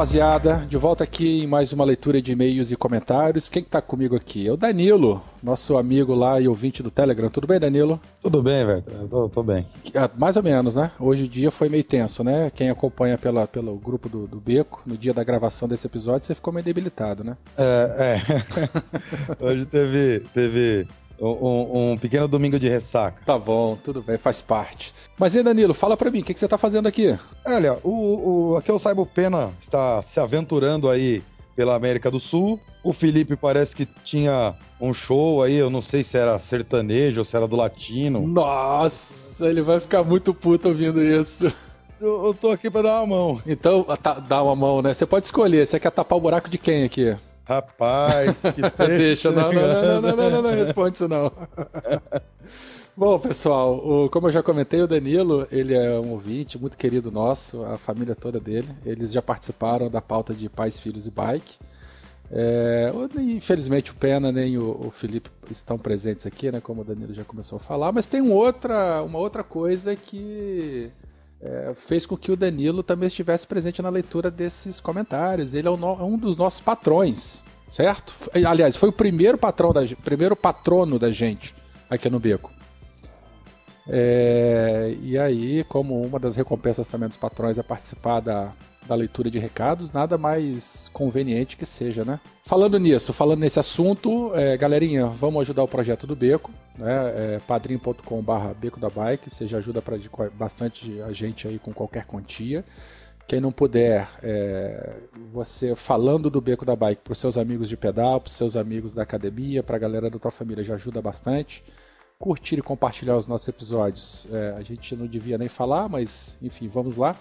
rapaziada, de volta aqui em mais uma leitura de e-mails e comentários. Quem está comigo aqui? É o Danilo, nosso amigo lá e ouvinte do Telegram. Tudo bem, Danilo?
Tudo bem, velho. Tô, tô, bem.
Ah, mais ou menos, né? Hoje o dia foi meio tenso, né? Quem acompanha pela, pelo grupo do, do Beco, no dia da gravação desse episódio, você ficou meio debilitado, né?
É, é. Hoje teve, teve um, um, pequeno domingo de ressaca.
Tá bom, tudo bem, faz parte. Mas e Danilo, fala pra mim, o que, que você tá fazendo aqui?
Olha, o, o, aqui é o Saibo Pena está se aventurando aí pela América do Sul. O Felipe parece que tinha um show aí, eu não sei se era sertanejo ou se era do latino.
Nossa, ele vai ficar muito puto ouvindo isso.
Eu, eu tô aqui pra dar uma mão.
Então, tá, dá uma mão, né? Você pode escolher, você quer tapar o buraco de quem aqui?
Rapaz, que
Deixa, não, não, não, não, não, não, não, responde isso não. Bom, pessoal, o, como eu já comentei, o Danilo, ele é um ouvinte muito querido nosso, a família toda dele. Eles já participaram da pauta de Pais, Filhos e Bike. É, infelizmente o Pena nem o, o, Felipe estão presentes aqui, né, como o Danilo já começou a falar, mas tem outra, uma outra coisa que é, fez com que o Danilo também estivesse presente na leitura desses comentários. Ele é um dos nossos patrões, certo? Aliás, foi o primeiro patrão da, primeiro patrono da gente aqui no Beco. É, e aí, como uma das recompensas também dos patrões é participar da, da leitura de recados, nada mais conveniente que seja, né? Falando nisso, falando nesse assunto, é, galerinha, vamos ajudar o projeto do Beco, né? É, padrim.com.br Beco da Bike, você já ajuda pra, bastante a gente aí com qualquer quantia. Quem não puder, é, você falando do Beco da Bike para os seus amigos de pedal, para os seus amigos da academia, para a galera da tua família, já ajuda bastante. Curtir e compartilhar os nossos episódios. É, a gente não devia nem falar, mas enfim, vamos lá.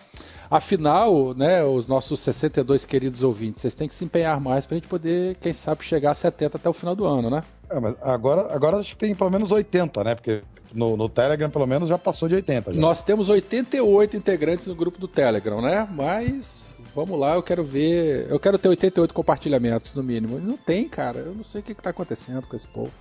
Afinal, né, os nossos 62 queridos ouvintes, vocês têm que se empenhar mais para a gente poder, quem sabe, chegar a 70 até o final do ano, né?
É, mas agora, agora acho que tem pelo menos 80, né? Porque no, no Telegram, pelo menos, já passou de 80. Já.
Nós temos 88 integrantes no grupo do Telegram, né? Mas vamos lá, eu quero ver. Eu quero ter 88 compartilhamentos, no mínimo. Não tem, cara. Eu não sei o que está acontecendo com esse povo.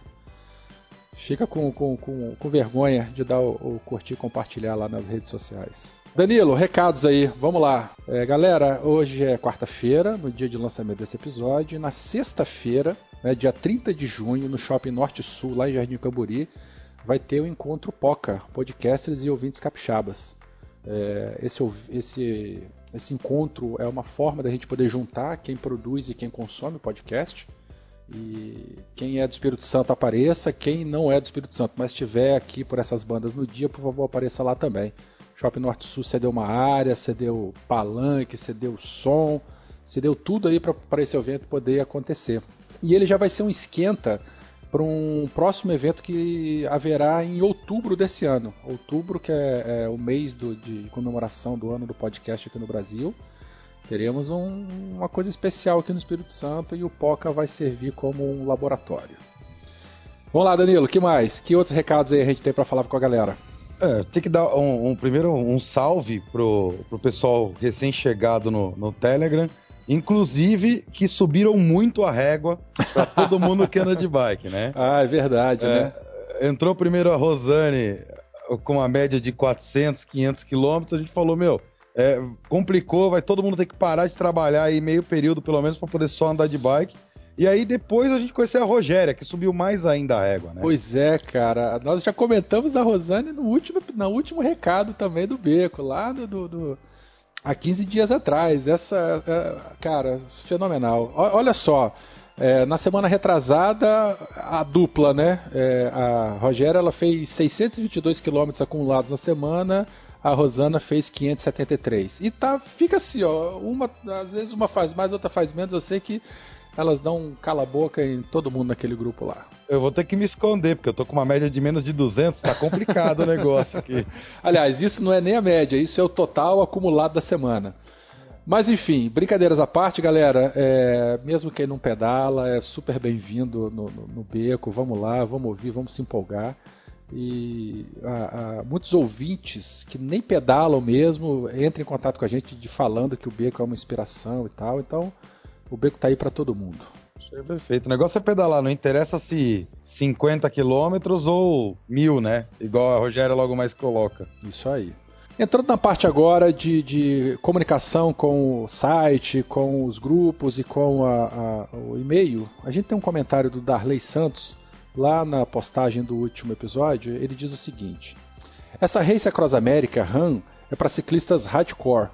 Fica com, com, com, com vergonha de dar o, o, curtir e compartilhar lá nas redes sociais. Danilo, recados aí, vamos lá. É, galera, hoje é quarta-feira, no dia de lançamento desse episódio. Na sexta-feira, né, dia 30 de junho, no Shopping Norte Sul, lá em Jardim Camburi, vai ter o encontro POCA, podcasters e ouvintes capixabas. É, esse, esse, esse encontro é uma forma da gente poder juntar quem produz e quem consome podcast e quem é do Espírito Santo apareça, quem não é do Espírito Santo, mas estiver aqui por essas bandas no dia, por favor, apareça lá também. Shopping Norte Sul cedeu uma área, cedeu palanque, cedeu som, cedeu tudo aí para esse evento poder acontecer. E ele já vai ser um esquenta para um próximo evento que haverá em outubro desse ano. Outubro, que é, é o mês do, de comemoração do ano do podcast aqui no Brasil. Teremos um, uma coisa especial aqui no Espírito Santo e o Poca vai servir como um laboratório. Vamos lá, Danilo, que mais? Que outros recados aí a gente tem para falar com a galera?
É, tem que dar um, um, primeiro um salve pro, pro pessoal recém-chegado no, no Telegram, inclusive que subiram muito a régua para todo mundo que anda de bike, né?
Ah, é verdade, é, né?
Entrou primeiro a Rosane com uma média de 400, 500 quilômetros, a gente falou, meu, é, complicou, vai todo mundo ter que parar de trabalhar aí meio período, pelo menos, para poder só andar de bike. E aí depois a gente conheceu a Rogéria, que subiu mais ainda a régua, né?
Pois é, cara. Nós já comentamos da Rosane no último, no último recado também do Beco, lá do, do, do há 15 dias atrás. Essa, é, cara, fenomenal. Olha só, é, na semana retrasada, a dupla, né? É, a Rogéria ela fez 622 quilômetros acumulados na semana a Rosana fez 573. E tá, fica assim, ó, uma, às vezes uma faz mais, outra faz menos, eu sei que elas dão um cala-boca em todo mundo naquele grupo lá.
Eu vou ter que me esconder, porque eu tô com uma média de menos de 200, tá complicado o negócio aqui.
Aliás, isso não é nem a média, isso é o total acumulado da semana. Mas enfim, brincadeiras à parte, galera. É, mesmo quem não pedala, é super bem-vindo no, no, no, beco. Vamos lá, vamos ouvir, vamos se empolgar. E a, a, muitos ouvintes que nem pedalam mesmo entram em contato com a gente de falando que o beco é uma inspiração e tal. Então, o beco está aí para todo mundo.
Perfeito. O negócio é pedalar, não interessa se 50 quilômetros ou mil, né? Igual a Rogéria logo mais coloca.
Isso aí. Entrando na parte agora de, de comunicação com o site, com os grupos e com a, o e-mail, a gente tem um comentário do Darley Santos lá na postagem do último episódio, ele diz o seguinte: Essa Race Across America RAM é para ciclistas hardcore.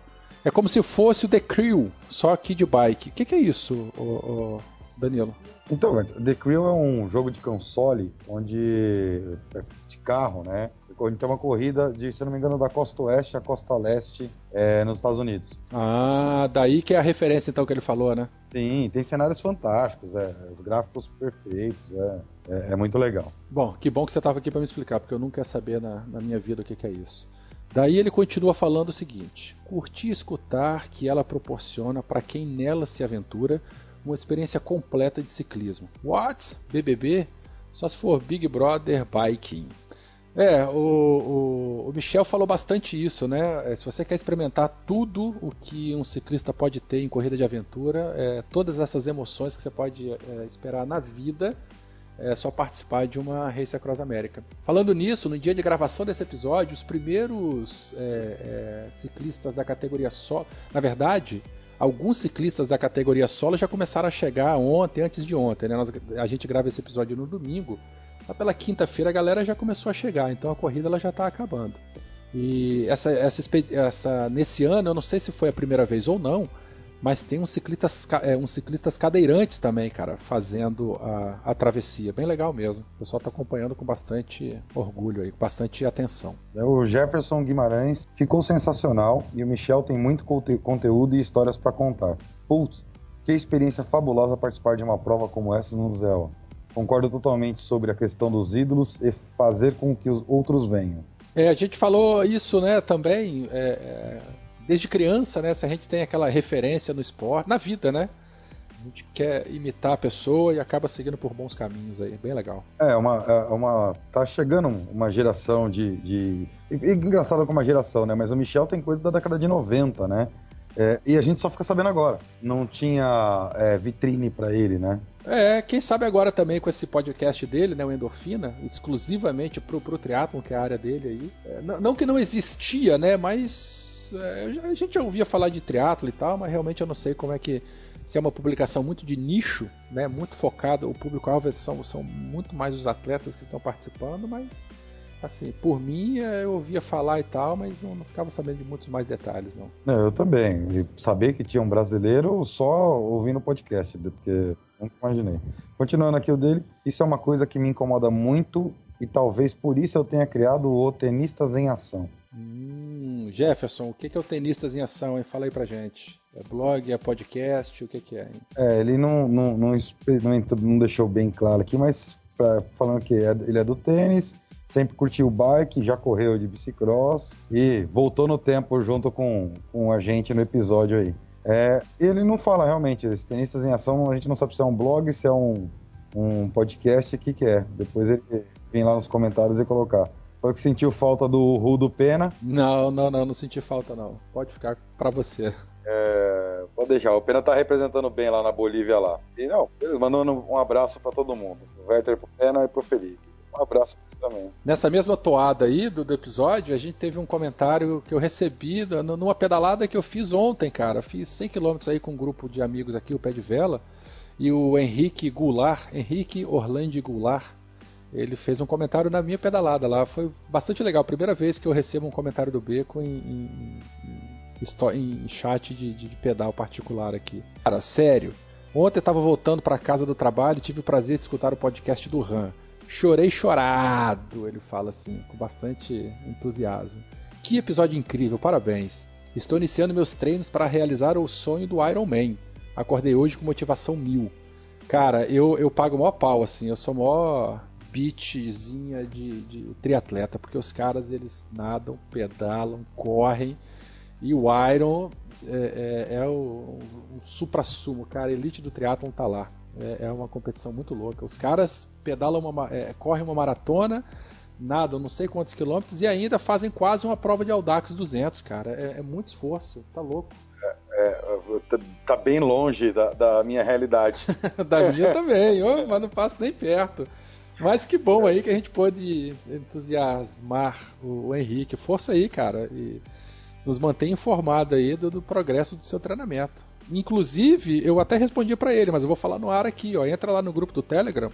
É como se fosse o The Crew, só aqui de bike. O que, que, é isso, Danilo?
Então, The Crew é um jogo de console onde é carro, né? Tem uma corrida de, se não me engano, da costa oeste à costa leste é, nos Estados Unidos.
Ah, daí que é a referência então que ele falou, né?
Sim, tem cenários fantásticos, é, os gráficos perfeitos, é, é, é muito legal.
Bom, que bom que você estava aqui para me explicar, porque eu nunca ia saber na, na minha vida o que, que é isso. Daí ele continua falando o seguinte: curtir escutar que ela proporciona para quem nela se aventura uma experiência completa de ciclismo. What? BBB? Só se for Big Brother Biking. É, o, o, Michel falou bastante isso, né? É, se você quer experimentar tudo o que um ciclista pode ter em corrida de aventura, é, todas essas emoções que você pode é, esperar na vida, é só participar de uma Race Across America. Falando nisso, no dia de gravação desse episódio, os primeiros é, é, ciclistas da categoria solo, na verdade, alguns ciclistas da categoria solo já começaram a chegar ontem, antes de ontem. Né? Nós, a gente grava esse episódio no domingo. Lá pela quinta-feira a galera já começou a chegar, então a corrida ela já está acabando. E essa, essa, essa, nesse ano, eu não sei se foi a primeira vez ou não, mas tem uns ciclistas, é, uns ciclistas cadeirantes também, cara, fazendo a, a travessia. Bem legal mesmo. O pessoal está acompanhando com bastante orgulho aí, com bastante atenção.
É, o Jefferson Guimarães ficou sensacional e o Michel tem muito conte conteúdo e histórias para contar. Putz, que experiência fabulosa participar de uma prova como essa no Zéu. Concordo totalmente sobre a questão dos ídolos e fazer com que os outros venham.
É, a gente falou isso, né, também, é, é, desde criança, né, se a gente tem aquela referência no esporte, na vida, né, a gente quer imitar a pessoa e acaba seguindo por bons caminhos aí, bem legal.
É, uma, é uma tá chegando uma geração de, de... E, engraçado com uma geração, né, mas o Michel tem coisa da década de 90, né, é, e a gente só fica sabendo agora. Não tinha é, vitrine para ele, né?
É, quem sabe agora também com esse podcast dele, né, o Endorfina, exclusivamente pro, pro triatlon, que é a área dele aí. É, não, não, que não existia, né, mas é, a gente já ouvia falar de triatlo e tal, mas realmente eu não sei como é que se é uma publicação muito de nicho, né, muito focada, o público-alvo são, são muito mais os atletas que estão participando, mas assim, por mim eu ouvia falar e tal, mas não, não ficava sabendo de muitos mais detalhes, não.
não eu também. E saber que tinha um brasileiro só ouvindo o podcast, porque nunca imaginei. Continuando aqui o dele, isso é uma coisa que me incomoda muito e talvez por isso eu tenha criado o Tenistas em Ação.
Hum, Jefferson, o que é o Tenistas em Ação? Hein? Fala aí pra gente. É blog, é podcast, o que, que é? Hein?
É, ele não, não, não, não, não deixou bem claro aqui, mas pra, falando que é, ele é do tênis, sempre curtiu bike, já correu de bicicross e voltou no tempo junto com, com a gente no episódio aí. É, ele não fala realmente, esse Tenistas em Ação, a gente não sabe se é um blog, se é um, um podcast, o que, que é. Depois ele vem lá nos comentários e colocar. Foi que sentiu falta do Rudo Pena?
Não, não, não, não senti falta não. Pode ficar para você.
É, pode deixar, o Pena tá representando bem lá na Bolívia lá. E não, mandando um abraço para todo mundo. O Werther pro Pena e pro Felipe. Um abraço também.
Nessa mesma toada aí do, do, episódio, a gente teve um comentário que eu recebi numa pedalada que eu fiz ontem, cara. Fiz 100 km aí com um grupo de amigos aqui, o Pé de Vela. E o Henrique Goulart, Henrique Orlando Goulart, ele fez um comentário na minha pedalada lá. Foi bastante legal. Primeira vez que eu recebo um comentário do Beco em, em, em, em chat de, de, pedal particular aqui. Cara, sério. Ontem eu estava voltando para casa do trabalho e tive o prazer de escutar o podcast do Ram. Chorei chorado, ele fala assim, com bastante entusiasmo. Que episódio incrível, parabéns. Estou iniciando meus treinos para realizar o sonho do Iron Man. Acordei hoje com motivação mil. Cara, eu, eu pago maior pau, assim, eu sou maior bitchzinha de, de triatleta, porque os caras eles nadam, pedalam, correm. E o Iron é, é, é o, o supra-sumo, cara, a elite do triatlon tá lá. É, é uma competição muito louca. Os caras pedalam uma, é, correm uma maratona, nadam não sei quantos quilômetros e ainda fazem quase uma prova de Audax 200, cara. É, é muito esforço, tá louco.
É, é tá, tá bem longe da, da minha realidade.
da minha também, oh, mas não passo nem perto. Mas que bom aí que a gente pôde entusiasmar o, o Henrique. Força aí, cara. E nos mantém informado aí do, do progresso do seu treinamento. Inclusive, eu até respondi para ele, mas eu vou falar no ar aqui, ó. Entra lá no grupo do Telegram,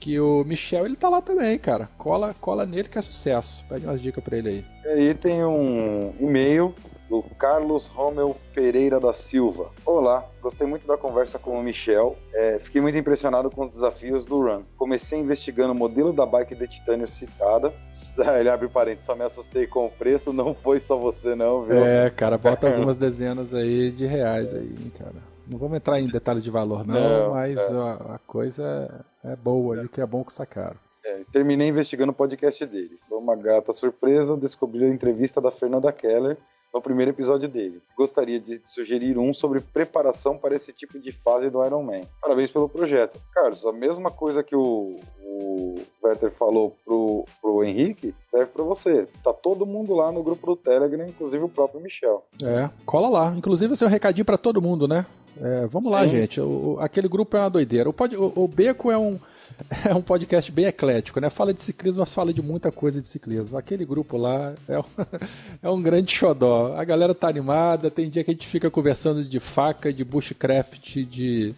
que o Michel ele tá lá também, cara. Cola, cola nele que é sucesso. Pede umas dicas para ele aí.
E aí tem um e-mail do Carlos Romeu Pereira da Silva. Olá, gostei muito da conversa com o Michel. É, fiquei muito impressionado com os desafios do Run. Comecei investigando o modelo da bike de titânio citada. Ele abre parênteses, só me assustei com o preço, não foi só você não, viu?
É, cara, bota algumas dezenas aí de reais aí, cara. Não vamos entrar em detalhes de valor não, não mas é. a, a, coisa é boa e o que é bom custa caro.
É, terminei investigando o podcast dele. Foi uma gata surpresa descobrir a entrevista da Fernanda Keller no primeiro episódio dele. Gostaria de sugerir um sobre preparação para esse tipo de fase do Iron Man. Parabéns pelo projeto. Carlos, a mesma coisa que o, o Werther falou pro, pro Henrique serve para você. Tá todo mundo lá no grupo do Telegram, inclusive o próprio Michel.
É, cola lá. Inclusive, esse é um recadinho para todo mundo, né? É, vamos Sim. lá, gente. O, aquele grupo é uma doideira. O, pod, o, o Beco é um é um podcast bem eclético, né? Fala de ciclismo, mas fala de muita coisa de ciclismo. Aquele grupo lá é um, é um grande xodó. A galera tá animada, tem dia que a gente fica conversando de faca, de bushcraft, de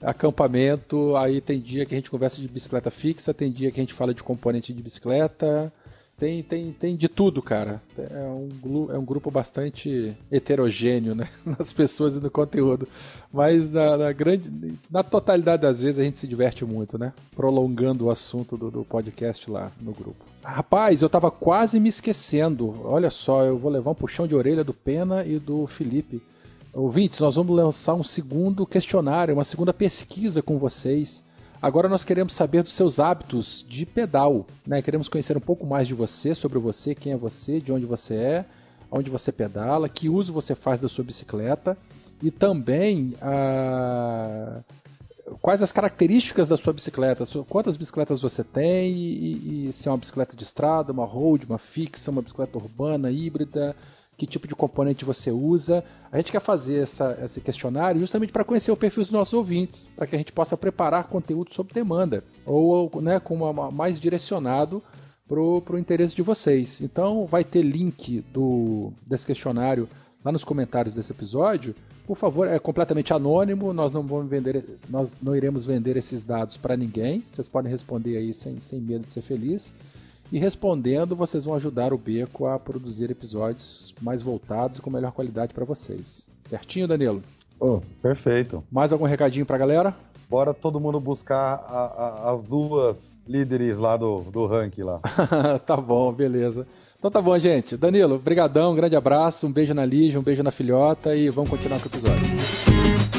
acampamento, aí tem dia que a gente conversa de bicicleta fixa, tem dia que a gente fala de componente de bicicleta, tem, tem, tem de tudo, cara. É um, é um grupo bastante heterogêneo, né? Nas pessoas e no conteúdo. Mas na, na, grande. Na totalidade das vezes a gente se diverte muito, né? Prolongando o assunto do, do podcast lá no grupo. Rapaz, eu tava quase me esquecendo. Olha só, eu vou levar um puxão de orelha do Pena e do Felipe. Ouvintes, nós vamos lançar um segundo questionário, uma segunda pesquisa com vocês Agora nós queremos saber dos seus hábitos de pedal, né? Queremos conhecer um pouco mais de você, sobre você, quem é você, de onde você é, onde você pedala, que uso você faz da sua bicicleta e também ah, quais as características da sua bicicleta, quantas bicicletas você tem e, e, se é uma bicicleta de estrada, uma road, uma fixa, uma bicicleta urbana, híbrida, que tipo de componente você usa. A gente quer fazer essa, esse questionário justamente para conhecer o perfil dos nossos ouvintes, para que a gente possa preparar conteúdo sob demanda ou né, com uma, mais direcionado para o interesse de vocês. Então vai ter link do, desse questionário lá nos comentários desse episódio. Por favor, é completamente anônimo, nós não vamos vender, nós não iremos vender esses dados para ninguém. Vocês podem responder aí sem, sem medo de ser feliz. E respondendo, vocês vão ajudar o Beco a produzir episódios mais voltados e com melhor qualidade para vocês. Certinho, Danilo?
Oh, perfeito.
Mais algum recadinho para a galera?
Bora todo mundo buscar a, a, as duas líderes lá do, do ranking lá.
tá bom, beleza. Então tá bom, gente. Danilo, brigadão, um grande abraço, um beijo na Lígia, um beijo na filhota e vamos continuar com o episódio.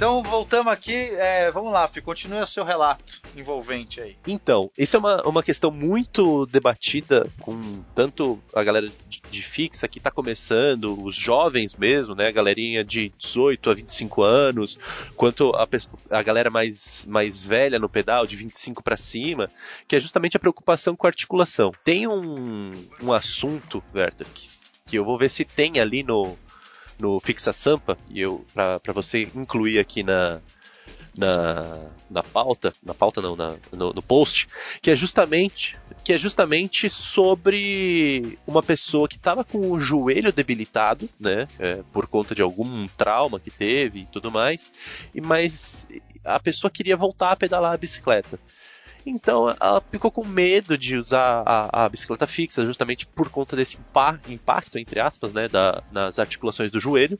Então voltamos aqui, é, vamos lá, Fih, continue o seu relato envolvente aí.
Então, isso é uma, uma questão muito debatida com tanto a galera de, de fixa que está começando, os jovens mesmo, né, a galerinha de 18 a 25 anos, quanto a, a galera mais, mais velha no pedal, de 25 para cima, que é justamente a preocupação com a articulação. Tem um, um assunto, Werther, que, que eu vou ver se tem ali no, no Fixa Sampa, e eu para você incluir aqui na, na, na pauta, na pauta não, na, no, no, post, que é justamente que é justamente sobre uma pessoa que estava com o joelho debilitado, né, é, por conta de algum trauma que teve e tudo mais, e mas a pessoa queria voltar a pedalar a bicicleta. Então ela ficou com medo de usar a, a bicicleta fixa, justamente por conta desse impacto, entre aspas, né, da, nas articulações do joelho.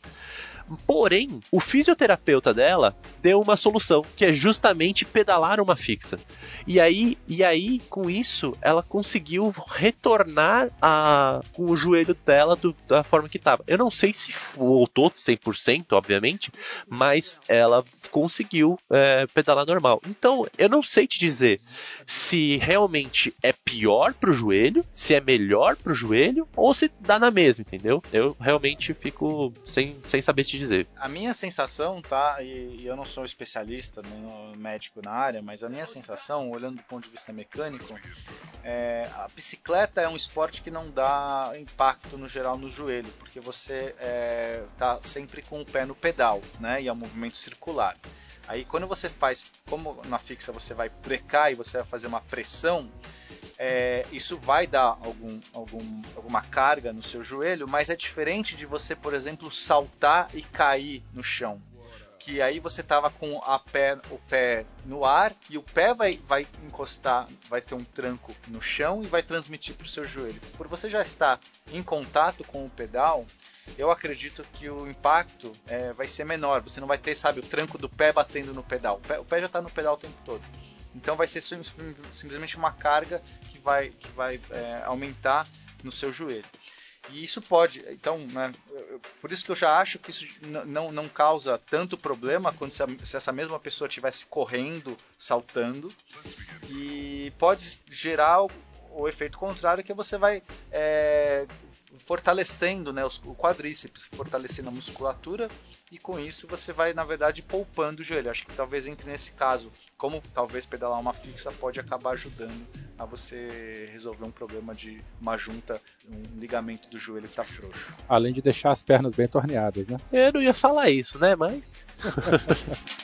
Porém, o fisioterapeuta dela deu uma solução, que é justamente pedalar uma fixa. E aí, e aí com isso, ela conseguiu retornar a, com o joelho dela do, da forma que estava. Eu não sei se voltou 100%, obviamente, mas ela conseguiu é, pedalar normal. Então, eu não sei te dizer se realmente é pior pro joelho, se é melhor pro joelho, ou se dá na mesma, entendeu? Eu realmente fico sem, sem saber te dizer.
A minha sensação, tá? E, e eu não sou especialista nem médico na área, mas a minha sensação, olhando do ponto de vista mecânico, é, a bicicleta é um esporte que não dá impacto no geral no joelho, porque você é, tá sempre com o pé no pedal, né? E é um movimento circular. Aí quando você faz, como na fixa você vai precar e você vai fazer uma pressão, é, isso vai dar algum, algum, alguma carga no seu joelho, mas é diferente de você, por exemplo, saltar e cair no chão. Que aí você tava com a pé, o pé no ar e o pé vai, vai encostar, vai ter um tranco no chão e vai transmitir para o seu joelho. Por você já estar em contato com o pedal, eu acredito que o impacto é, vai ser menor. Você não vai ter, sabe, o tranco do pé batendo no pedal. O pé, o pé já está no pedal o tempo todo. Então vai ser simplesmente uma carga que vai, que vai é, aumentar no seu joelho. E isso pode, então, né, por isso que eu já acho que isso não, não causa tanto problema quando se, se essa mesma pessoa estivesse correndo, saltando, e pode gerar o, o efeito contrário, que você vai é, fortalecendo né, o quadríceps, fortalecendo a musculatura e com isso você vai, na verdade, poupando o joelho. Acho que talvez entre nesse caso, como talvez pedalar uma fixa pode acabar ajudando a você resolver um problema de uma junta, um ligamento do joelho que está frouxo.
Além de deixar as pernas bem torneadas, né?
Eu não ia falar isso, né? Mas.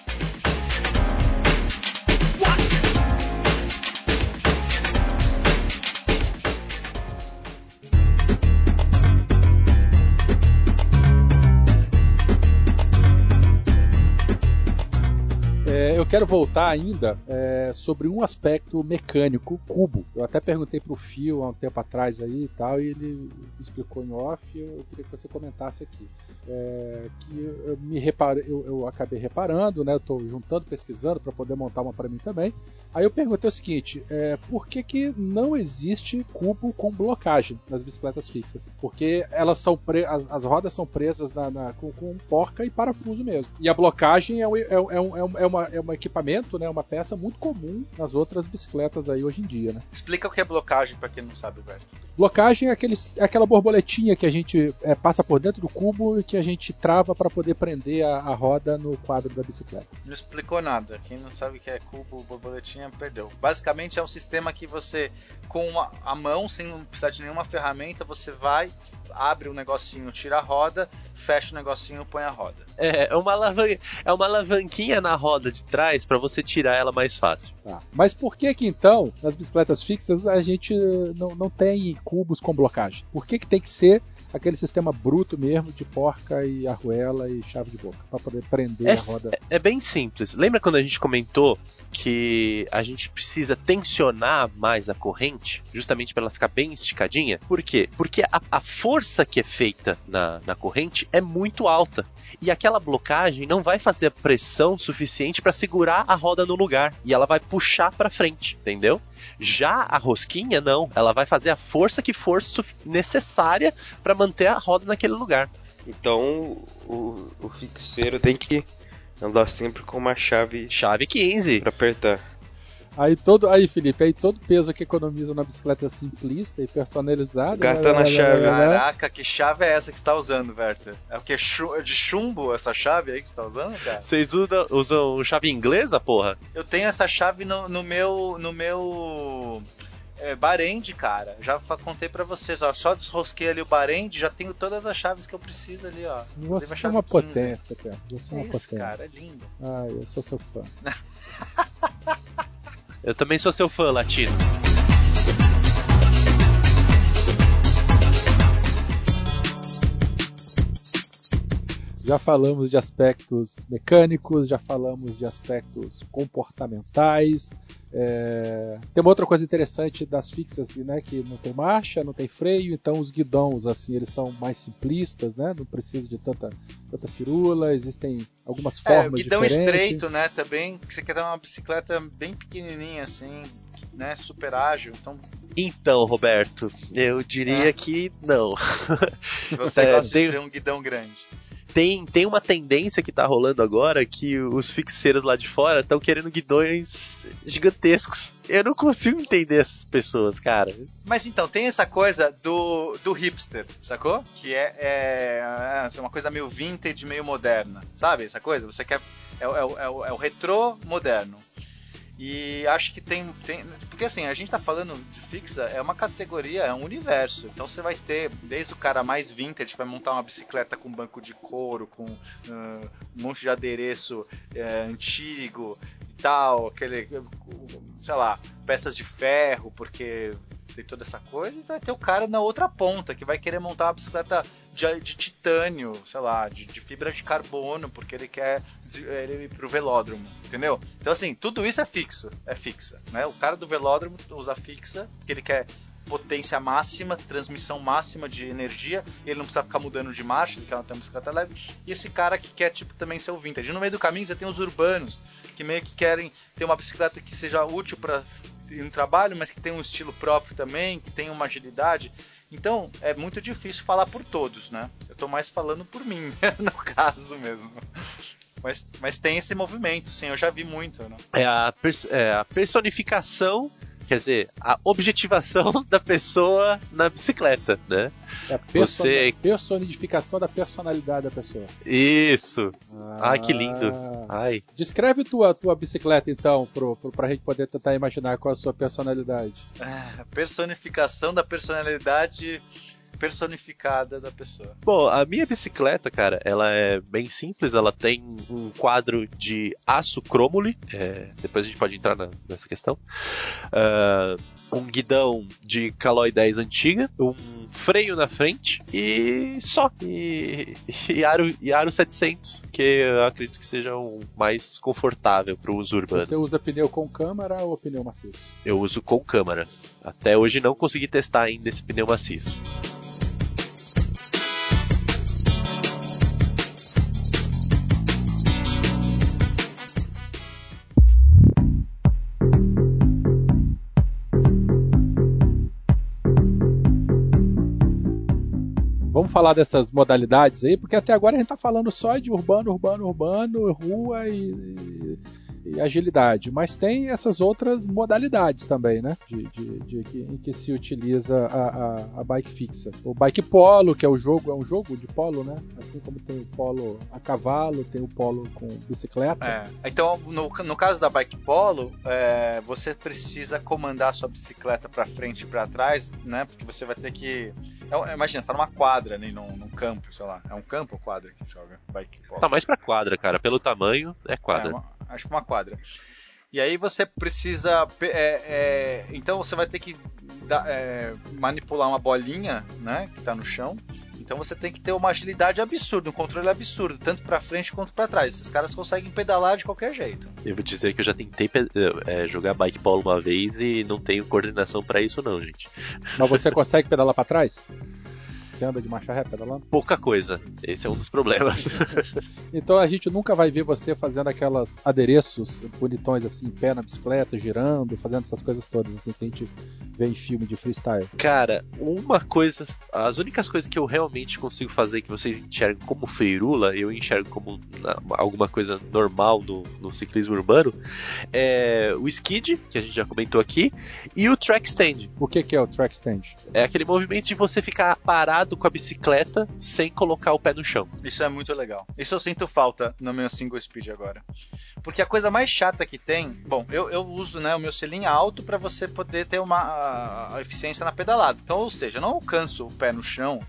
quero voltar ainda é, sobre um aspecto mecânico, cubo. Eu até perguntei pro Fio há um tempo atrás aí e tal, e ele explicou em off, eu queria que você comentasse aqui. É, que eu me repare, eu, eu, acabei reparando, né? Eu tô juntando, pesquisando para poder montar uma para mim também. Aí eu perguntei o seguinte: é, por que, que não existe cubo com blocagem nas bicicletas fixas? Porque elas são as, as, rodas são presas na, na, com, com, porca e parafuso mesmo. E a blocagem é, é, é, é, uma, é um equipamento, né? Uma peça muito comum nas outras bicicletas aí hoje em dia, né?
Explica o que é blocagem para quem não sabe, Berto.
Blocagem é, aquele, é aquela borboletinha que a gente é, passa por dentro do cubo e que a gente trava para poder prender a, a, roda no quadro da bicicleta.
Não explicou nada. Quem não sabe o que é cubo, borboletinha, perdeu. Basicamente é um sistema que você, com a, a mão, sem precisar de nenhuma ferramenta, você vai, abre o um negocinho, tira a roda, fecha o negocinho, põe a roda.
É, é uma, alavan é uma alavanquinha na roda de trás para você tirar ela mais fácil.
Tá. Mas por que que então, nas bicicletas fixas, a gente não, não tem cubos com blocagem? Por que que tem que ser aquele sistema bruto mesmo de porca e arruela e chave de boca para poder prender
é,
a roda.
É, é, bem simples. Lembra quando a gente comentou que a gente precisa tensionar mais a corrente, justamente para ela ficar bem esticadinha? Por quê? Porque a, a força que é feita na, na corrente é muito alta e aquela blocagem não vai fazer a pressão suficiente para segurar a roda no lugar e ela vai puxar para frente, entendeu? Já a rosquinha, não. Ela vai fazer a força que for necessária para manter a roda naquele lugar.
Então o, o fixeiro tem que andar sempre com uma chave.
Chave 15.
Para apertar.
Aí todo, aí Felipe, aí todo peso que economiza na bicicleta simplista e personalizada.
Gasta na chave.
Caraca, que chave é essa que você tá usando, Werther? É o que? De chumbo essa chave aí que você tá usando, cara?
Vocês usam, usam chave inglesa, porra?
Eu tenho essa chave no, no meu. no meu. É, Barend, cara. Já contei para vocês, ó. Só desrosquei ali o Barend, já tenho todas as chaves que eu preciso ali, ó.
Você é uma 15. potência, cara. Você é, é uma
isso,
potência.
cara, é lindo.
Ah, eu sou seu fã.
Eu também sou seu fã, Latino.
Já falamos de aspectos mecânicos, já falamos de aspectos comportamentais, é... Tem uma outra coisa interessante das fixas, assim, né, que não tem marcha, não tem freio, então os guidões, assim, eles são mais simplistas, né, não precisa de tanta, tanta firula, existem algumas formas é, guidão
diferentes. estreito, né, também, que você quer dar uma bicicleta bem pequenininha, assim, né, super ágil, então...
Então, Roberto, eu diria é. que não.
Você é, gosta tem... de ter um guidão grande
tem, tem uma tendência que tá rolando agora que os fixeiros lá de fora estão querendo guidões gigantescos. Eu não consigo entender essas pessoas, cara.
Mas então, tem essa coisa do, do hipster, sacou? Que é, é, é uma coisa meio vintage, meio moderna. Sabe essa coisa? Você quer. É, é, é, o, é o retrô moderno. E acho que tem, tem. Porque assim, a gente tá falando de fixa, é uma categoria, é um universo. Então você vai ter desde o cara mais vintage vai montar uma bicicleta com banco de couro, com uh, um monte de adereço uh, antigo tal, aquele. sei lá, peças de ferro, porque tem toda essa coisa, e vai ter o cara na outra ponta que vai querer montar uma bicicleta de, de titânio, sei lá, de, de, fibra de carbono, porque ele quer ele ir pro velódromo, entendeu? Então assim, tudo isso é fixo, é fixa, né? O cara do velódromo usa fixa, porque ele quer potência máxima, transmissão máxima de energia, ele não precisa ficar mudando de marcha, ele quer uma bicicleta leve. E esse cara que quer tipo também ser o vintage. No meio do caminho você tem os urbanos, que meio que querem ter uma bicicleta que seja útil para no trabalho, mas que tem um estilo próprio também, que tem uma agilidade. Então, é muito difícil falar por todos, né? Eu estou mais falando por mim, no caso mesmo. Mas, mas tem esse movimento, sim, eu já vi muito. Né?
É, a é a personificação quer dizer, a objetivação da pessoa na bicicleta, né?
É a person Você... personificação da personalidade da pessoa.
Isso. Ah, Ai, que lindo. Ai.
Descreve tua, tua bicicleta, então, pro, pro, pra gente poder tentar imaginar qual é a sua personalidade.
Ah, personificação da personalidade personificada da pessoa.
Bom, a minha bicicleta, cara, ela é bem simples. Ela tem um quadro de aço cromole. É, depois a gente pode entrar na, nessa questão. Uh, um guidão de Caloi 10 antiga, um freio na frente e só. E, e, aro, e aro 700, que eu acredito que seja o mais confortável para o uso urbano.
Você usa pneu com câmara ou pneu maciço?
Eu uso com câmara. Até hoje não consegui testar ainda esse pneu maciço.
Falar dessas modalidades aí, porque até agora a gente tá falando só de urbano, urbano, urbano, rua e, e agilidade. Mas tem essas outras modalidades também, né? De, de, de que, em que se utiliza a, a, a, bike fixa. O bike polo, que é o jogo, é um jogo de polo, né? Assim como tem o polo a cavalo, tem o polo com bicicleta.
É. Então, no, no caso da bike polo, é, você precisa comandar a sua bicicleta para frente e para trás, né? Porque você vai ter que é, imagina, você tá numa quadra, né, num, num, campo, sei lá. É um campo ou quadra que joga bike polo?
Tá mais pra quadra, cara. Pelo tamanho, é quadra. É,
uma, acho que uma quadra. E aí você precisa. É, é, então você vai ter que é, manipular uma bolinha, né? Que tá no chão. Então você tem que ter uma agilidade absurda, um controle absurdo, tanto para frente quanto para trás. Esses caras conseguem pedalar de qualquer jeito.
Eu vou dizer que eu já tentei é, jogar bike polo uma vez e não tenho coordenação para isso não, gente.
Mas você consegue pedalar para trás? Você anda de marcha ré pedalando?
Pouca coisa. Esse é um dos problemas.
então a gente nunca vai ver você fazendo aquelas adereços bonitões assim, pé na bicicleta, girando, fazendo essas coisas todas assim que a gente vê em filme de freestyle.
Cara, uma coisa, as únicas coisas que eu realmente consigo fazer que vocês enxergam como feirula, eu enxergo como alguma coisa normal no, no ciclismo urbano, é o skid, que a gente já comentou aqui, e o track stand.
O que, que é o track stand?
É aquele movimento de você ficar parado com a bicicleta sem colocar o pé no chão.
Isso é muito legal. Isso eu sinto falta no meu single speed agora. Porque a coisa mais chata que tem, bom, eu, eu uso né, o meu selinho alto para você poder ter uma a, a eficiência na pedalada. Então, ou seja, eu não alcanço o pé no chão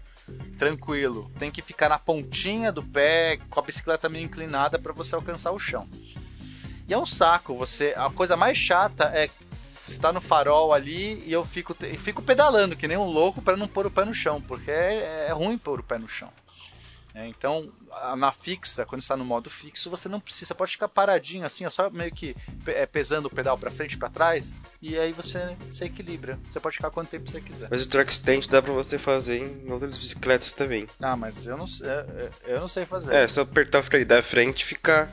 tranquilo. Tem que ficar na pontinha do pé com a bicicleta meio inclinada para você alcançar o chão. E é um saco. Você, a coisa mais chata é você tá no farol ali e eu fico, fico pedalando que nem um louco para não pôr o pé no chão, porque é, é ruim pôr o pé no chão. É, então, na fixa, quando está no modo fixo, você não precisa, pode ficar paradinho assim, só meio que é, pesando o pedal para frente e para trás, e aí você se equilibra. Você pode ficar quanto tempo você quiser.
Mas o track stand dá para você fazer em outras bicicletas também.
Ah, mas eu não, eu, eu não sei fazer.
É, só apertar o freio da frente e ficar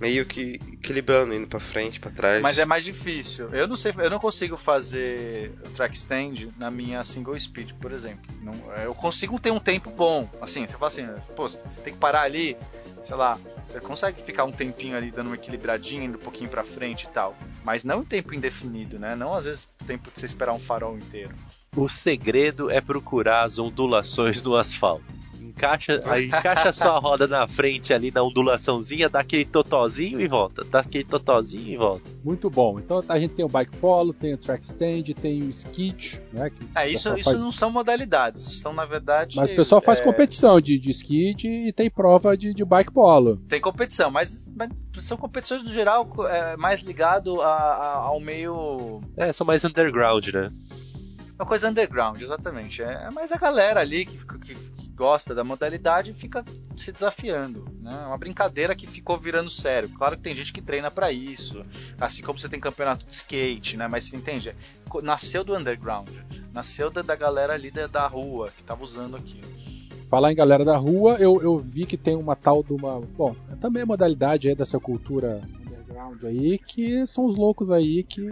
meio que equilibrando, indo para frente, para trás.
Mas é mais difícil. Eu não sei, eu não consigo fazer track stand na minha single speed, por exemplo. Não, eu consigo ter um tempo bom. Assim, você fala assim, pô, tem que parar ali, sei lá, você consegue ficar um tempinho ali dando uma equilibradinha, indo um pouquinho para frente e tal. Mas não um tempo indefinido, né? Não às vezes o tempo de você esperar um farol inteiro.
O segredo é procurar as ondulações do asfalto encaixa, aí encaixa sua roda na frente ali na ondulaçãozinha, dá aquele totozinho e volta, dá aquele totozinho e volta.
Muito bom. Então a gente tem o bike polo, tem o track stand, tem o skid, né?
é, isso, isso faz... não são modalidades, são na verdade.
Mas o pessoal faz é... competição de, de skid e tem prova de, de bike polo.
Tem competição, mas, mas são competições no geral é, mais ligado a, a, ao meio.
É, são mais underground, né?
Uma coisa underground, exatamente. É, é mais a galera ali que, que, gosta da modalidade fica se desafiando. Né? É uma brincadeira que ficou virando sério. Claro que tem gente que treina para isso, assim como você tem campeonato de skate, né? mas você entende? Nasceu do underground, nasceu da, galera ali da, rua que estava usando aquilo.
Falar em galera da rua, eu, eu vi que tem uma tal de uma. Bom, é também a modalidade aí dessa cultura underground aí, que são os loucos aí que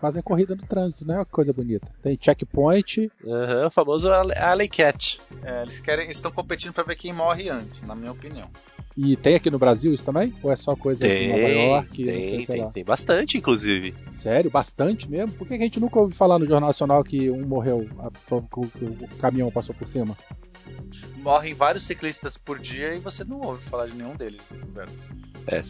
fazem corrida no trânsito, né? Uma coisa bonita. Tem checkpoint.
Uhum, o famoso Alley Cat.
É, eles querem, estão competindo para ver quem morre antes, na minha opinião.
E tem aqui no Brasil isso também? Ou é só coisa
tem,
de Nova York?
Tem, tem, tem bastante, inclusive.
Sério? Bastante mesmo? Por que a gente nunca ouviu falar no Jornal Nacional que um morreu, o caminhão passou por cima?
morrem vários ciclistas por dia e você não ouve falar de nenhum deles, Roberto.
É,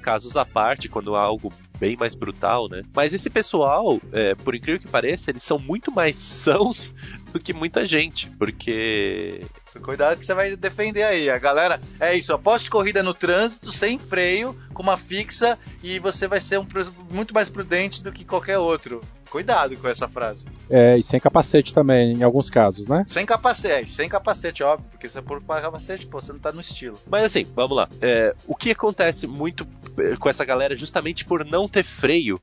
casos à parte, quando há algo bem mais brutal, né? Mas esse pessoal, é, por incrível que pareça, eles são muito mais sãos do que muita gente, porque.
Cuidado que você vai defender aí. A galera, é isso, aposte corrida no trânsito, sem freio, com uma fixa, e você vai ser um, muito mais prudente do que qualquer outro. Cuidado com essa frase.
É, e sem capacete também, em alguns casos, né?
Sem capacete, sem capacete, óbvio, porque se é por capacete, pô, você não tá no estilo.
Mas assim, vamos lá. É, o que acontece muito eh, com essa galera, justamente por não ter freio,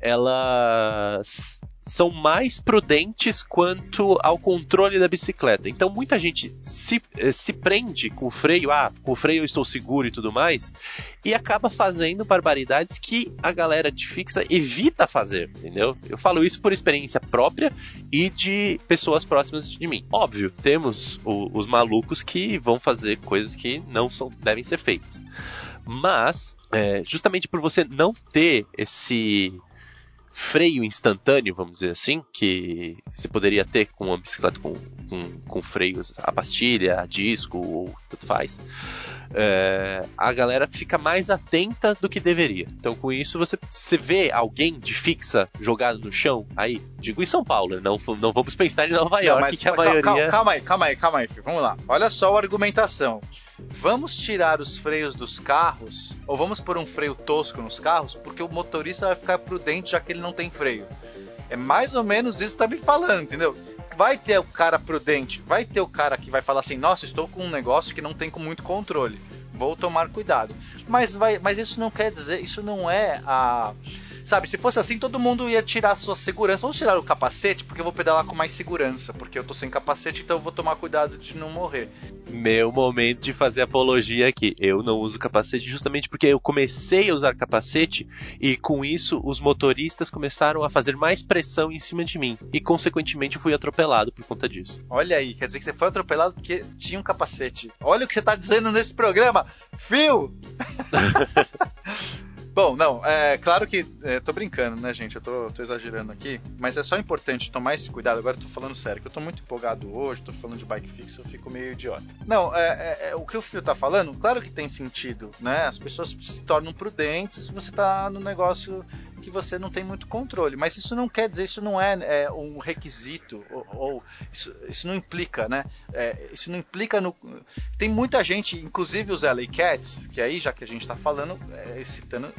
elas são mais prudentes quanto ao controle da bicicleta. Então muita gente se, eh, se prende com o freio, ah, com o freio eu estou seguro e tudo mais, e acaba fazendo barbaridades que a galera de fixa evita fazer, entendeu? Eu falo isso por experiência própria e de pessoas próximas de mim. Óbvio, temos o, os malucos que vão fazer coisas que não são, devem ser feitas. Mas, é, justamente por você não ter esse freio instantâneo, vamos dizer assim, que se poderia ter com uma bicicleta com, com, com freios a pastilha, a disco, ou tudo faz, é, a galera fica mais atenta do que deveria. Então, com isso, você, você vê alguém de fixa jogado no chão, aí, digo em São Paulo, não, não vamos pensar em Nova York,
mas,
que a
calma,
maioria...
calma, calma aí, calma aí, calma aí, filho. vamos lá. Olha só a argumentação. Vamos tirar os freios dos carros, ou vamos pôr um freio tosco nos carros, porque o motorista vai ficar prudente já que ele não tem freio. É mais ou menos isso que tá me falando, entendeu? Vai ter o cara prudente, vai ter o cara que vai falar assim: nossa, estou com um negócio que não tem muito controle, vou tomar cuidado. Mas, vai, mas isso não quer dizer, isso não é a. Sabe, se fosse assim, todo mundo ia tirar a sua segurança. Vamos tirar o capacete, porque eu vou pedalar com mais segurança. Porque eu tô sem capacete, então eu vou tomar cuidado de não morrer.
Meu momento de fazer apologia aqui. Eu não uso capacete justamente porque eu comecei a usar capacete e com isso os motoristas começaram a fazer mais pressão em cima de mim. E consequentemente eu fui atropelado por conta disso.
Olha aí, quer dizer que você foi atropelado porque tinha um capacete. Olha o que você tá dizendo nesse programa, Phil! Bom, não, é claro que. É, tô brincando, né, gente? Eu tô, tô, exagerando aqui, mas é só importante tomar esse cuidado. Agora eu tô falando sério, que eu tô muito empolgado hoje, tô falando de bike fix, eu fico meio idiota. Não, é, é, é o que o Fio tá falando, claro que tem sentido, né? As pessoas se tornam prudentes, você tá no negócio que você não tem muito controle. Mas isso não quer dizer, isso não é, é um requisito, ou, ou isso, isso, não implica, né? É, isso não implica no. Tem muita gente, inclusive os LA Cats, que aí, já que a gente está falando, é, citando,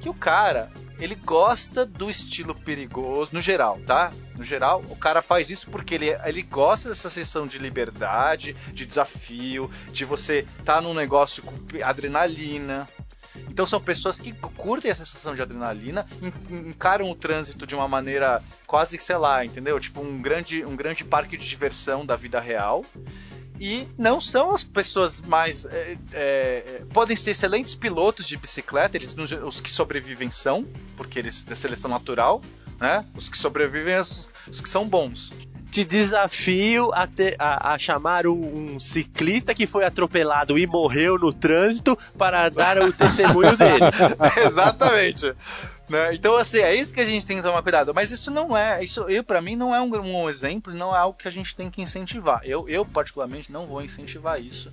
que o cara, ele gosta do estilo perigoso, no geral, tá? No geral, o cara faz isso porque ele, ele gosta dessa sensação de liberdade, de desafio, de você estar tá num negócio com adrenalina, então são pessoas que curtem a sensação de adrenalina, encaram o trânsito de uma maneira quase que, sei lá, entendeu? Tipo um grande, um grande parque de diversão da vida real. E não são as pessoas mais. É, é, podem ser excelentes pilotos de bicicleta, eles, os que sobrevivem são, porque eles da seleção natural, né? Os que sobrevivem, os, os que são bons
te desafio a, a, a chamar um, um, ciclista que foi atropelado e morreu no trânsito para dar o testemunho dele.
Exatamente. Né? Então, assim, é isso que a gente tem que tomar cuidado. Mas isso não é, isso para mim não é um, um exemplo, não é algo que a gente tem que incentivar. Eu, eu particularmente não vou incentivar isso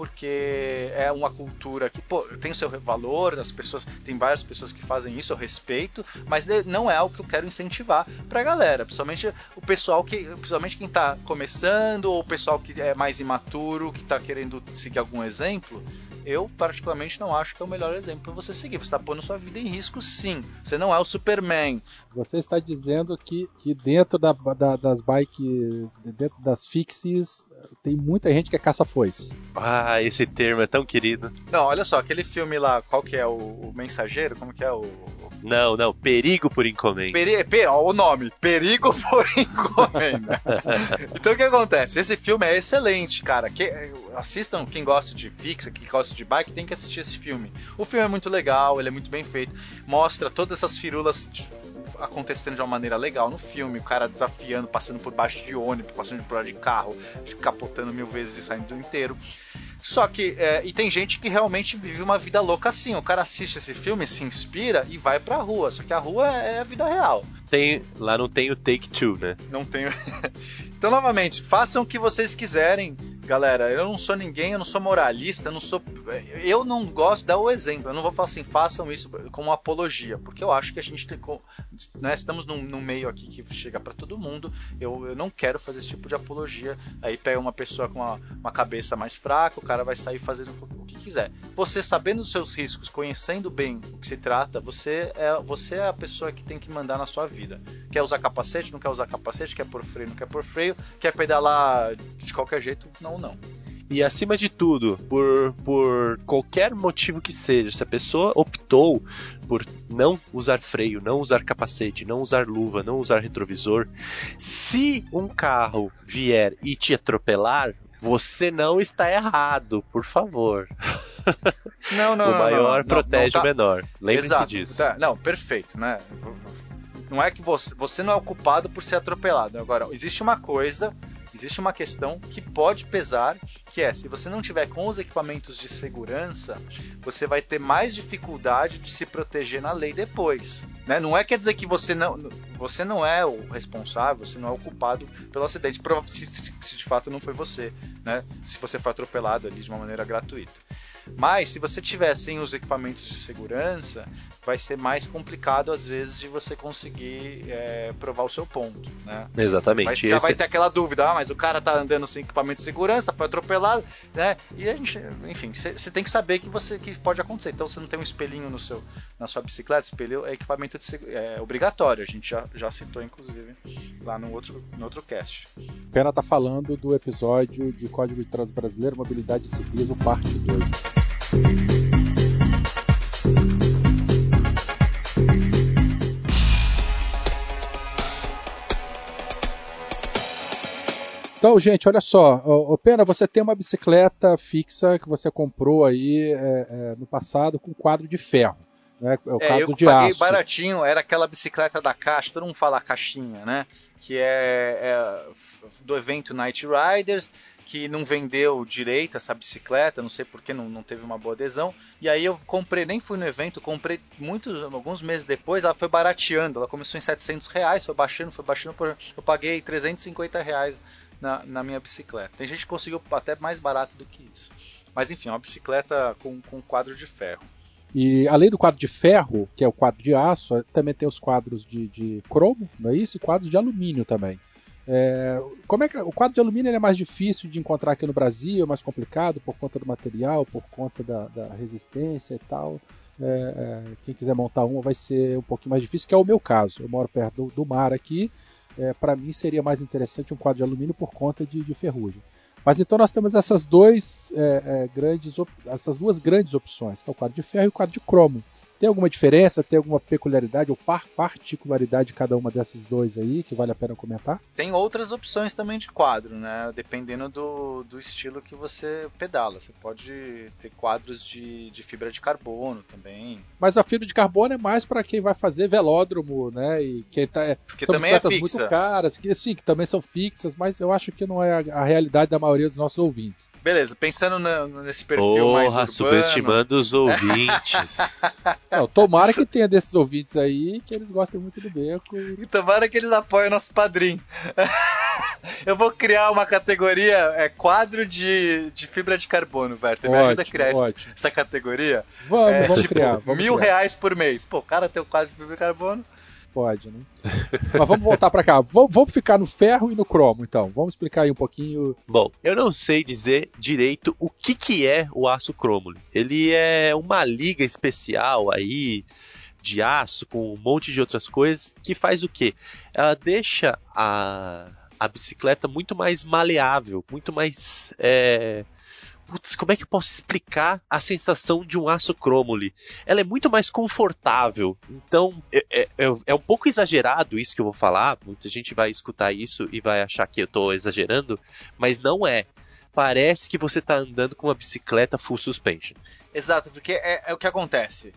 porque é uma cultura que pô, tem o seu valor, as pessoas tem várias pessoas que fazem isso, eu respeito, mas não é algo que eu quero incentivar pra galera, principalmente o pessoal que, principalmente quem tá começando ou o pessoal que é mais imaturo, que tá querendo seguir algum exemplo, eu particularmente não acho que é o melhor exemplo para você seguir. Você está pondo sua vida em risco, sim. Você não é o Superman.
Você está dizendo que, que dentro da, da, das bikes, dentro das fixies, tem muita gente que é caça-foice.
Ah, esse termo é tão querido.
Não, olha só, aquele filme lá, qual que é o, o Mensageiro? Como que é o.
Não, não, Perigo por Encomenda.
Peri, per, ó, o nome, Perigo por Encomenda. então o que acontece? Esse filme é excelente, cara. Que, assistam, quem gosta de fixa, quem gosta de bike, tem que assistir esse filme. O filme é muito legal, ele é muito bem feito, mostra todas essas firulas de, acontecendo de uma maneira legal no filme, o cara desafiando, passando por baixo de ônibus, passando por de carro, capotando mil vezes e saindo inteiro. Só que, é, e tem gente que realmente vive uma vida louca assim. O cara assiste esse filme, se inspira e vai pra rua. Só que a rua é a vida real.
Tem, lá não tem o take two, né?
Não tem. então, novamente, façam o que vocês quiserem galera, eu não sou ninguém, eu não sou moralista, eu não sou. Eu não gosto de dar o exemplo. Eu não vou falar assim, façam isso como apologia, porque eu acho que a gente tem. Né, estamos num, num meio aqui que chega para todo mundo. Eu, eu não quero fazer esse tipo de apologia. Aí pega uma pessoa com uma, uma cabeça mais fraca, o cara vai sair fazendo o que quiser. Você sabendo os seus riscos, conhecendo bem o que se trata, você é, você é a pessoa que tem que mandar na sua vida. Quer usar capacete, não quer usar capacete, quer por freio, não quer por freio, quer pedalar de qualquer jeito, não, não.
E acima de tudo, por, por qualquer motivo que seja, se a pessoa optou por não usar freio, não usar capacete, não usar luva, não usar retrovisor, se um carro vier e te atropelar, você não está errado, por favor.
Não, não,
o maior
não, não,
protege
não,
o menor. Lembre-se disso.
tá, não, perfeito, né? Não é que você, você não é o culpado por ser atropelado. Agora, existe uma coisa, existe uma questão que pode pesar, que é se você não tiver com os equipamentos de segurança, você vai ter mais dificuldade de se proteger na lei depois. Né? Não é quer dizer que você não, você não é o responsável, você não é o culpado pelo acidente, se, se, se de fato não foi você, né? Se você foi atropelado ali de uma maneira gratuita. Mas se você tiver sem os equipamentos de segurança, vai ser mais complicado às vezes de você conseguir é, provar o seu ponto, né?
Exatamente.
Mas já
Esse-
vai ter aquela dúvida, ah, mas o cara tá andando sem equipamento de segurança, foi atropelado, né? E a gente, enfim, você tem que saber que você que pode acontecer. Então você não tem um espelhinho no seu, na sua bicicleta, espelho é equipamento de é obrigatório. A gente já, já citou inclusive lá no outro, no outro cast.
Pena tá falando do episódio de Código de Trânsito Brasileiro, Mobilidade e Ciclismo, parte 2. Então, gente, olha só. Ô, Pena, você tem uma bicicleta fixa que você comprou aí é, é, no passado com quadro de ferro. Né? É o
É, eu
de
paguei
aço.
baratinho, era aquela bicicleta da caixa, todo mundo fala caixinha, né? Que é, é do evento Night Riders, que não vendeu direito essa bicicleta, não sei porque não, não teve uma boa adesão. E aí eu comprei, nem fui no evento, comprei muitos, alguns meses depois, ela foi barateando, ela começou em 700 reais, foi baixando, foi baixando, por- eu paguei 350 reais na, na minha bicicleta. Tem gente que conseguiu até mais barato do que isso. Mas enfim, é uma bicicleta com, com quadro de ferro.
E além do quadro de ferro, que é o quadro de aço, também tem os quadros de, de cromo, não é isso? E quadros de alumínio também. É, como é que o quadro de alumínio é mais difícil de encontrar aqui no Brasil, é mais complicado por conta do material, por conta da, da resistência e tal. É, é, quem quiser montar uma vai ser um pouquinho mais difícil, que é o meu caso. Eu moro perto do, do mar aqui. É, Para mim seria mais interessante um quadro de alumínio por conta de, de ferrugem. Mas então nós temos essas, dois, é, é, grandes, essas duas grandes opções, que é o quadro de ferro e o quadro de cromo. Tem alguma diferença, tem alguma peculiaridade ou par particularidade de cada uma desses dois aí que vale a pena comentar?
Tem outras opções também de quadro, né? Dependendo do, do estilo que você pedala. Você pode ter quadros de, de fibra de carbono também.
Mas a fibra de carbono é mais para quem vai fazer velódromo, né? E quem tá, é,
Porque
são
também é fixa.
muito caras, que sim, que também são fixas, mas eu acho que não é a, a realidade da maioria dos nossos ouvintes.
Beleza, pensando na- nesse perfil mais
Porra,
urbano.
subestimando os ouvintes.
Não, tomara que tenha desses ouvintes aí que eles gostem muito do beco. e-
tomara que eles apoiem nosso padrinho. Eu vou criar uma categoria, é quadro de, de fibra de carbono, Werther. Me ajuda a criar essa, essa categoria.
Vamos,
é,
vamos
tipo,
criar. Vamos
mil
criar.
reais por mês. Pô, o cara tem o quadro de fibra de carbono.
Pode, né? Mas vamos voltar para cá. Vamos, vamos ficar no ferro e no cromo, então. Vamos explicar aí um pouquinho.
Bom, eu não sei dizer direito o que, que é o aço cromo. Ele é uma liga especial aí de aço com um monte de outras coisas que faz o quê? Ela deixa a, a bicicleta muito mais maleável, muito mais. É... Putz, como é que eu posso explicar a sensação de um aço cromole? Ela é muito mais confortável. Então, é, é- é- é um pouco exagerado isso que eu vou falar. Muita gente vai escutar isso e vai achar que eu estou exagerando, mas não é. Parece que você está andando com uma bicicleta full suspension.
Exato, porque é, é o que acontece.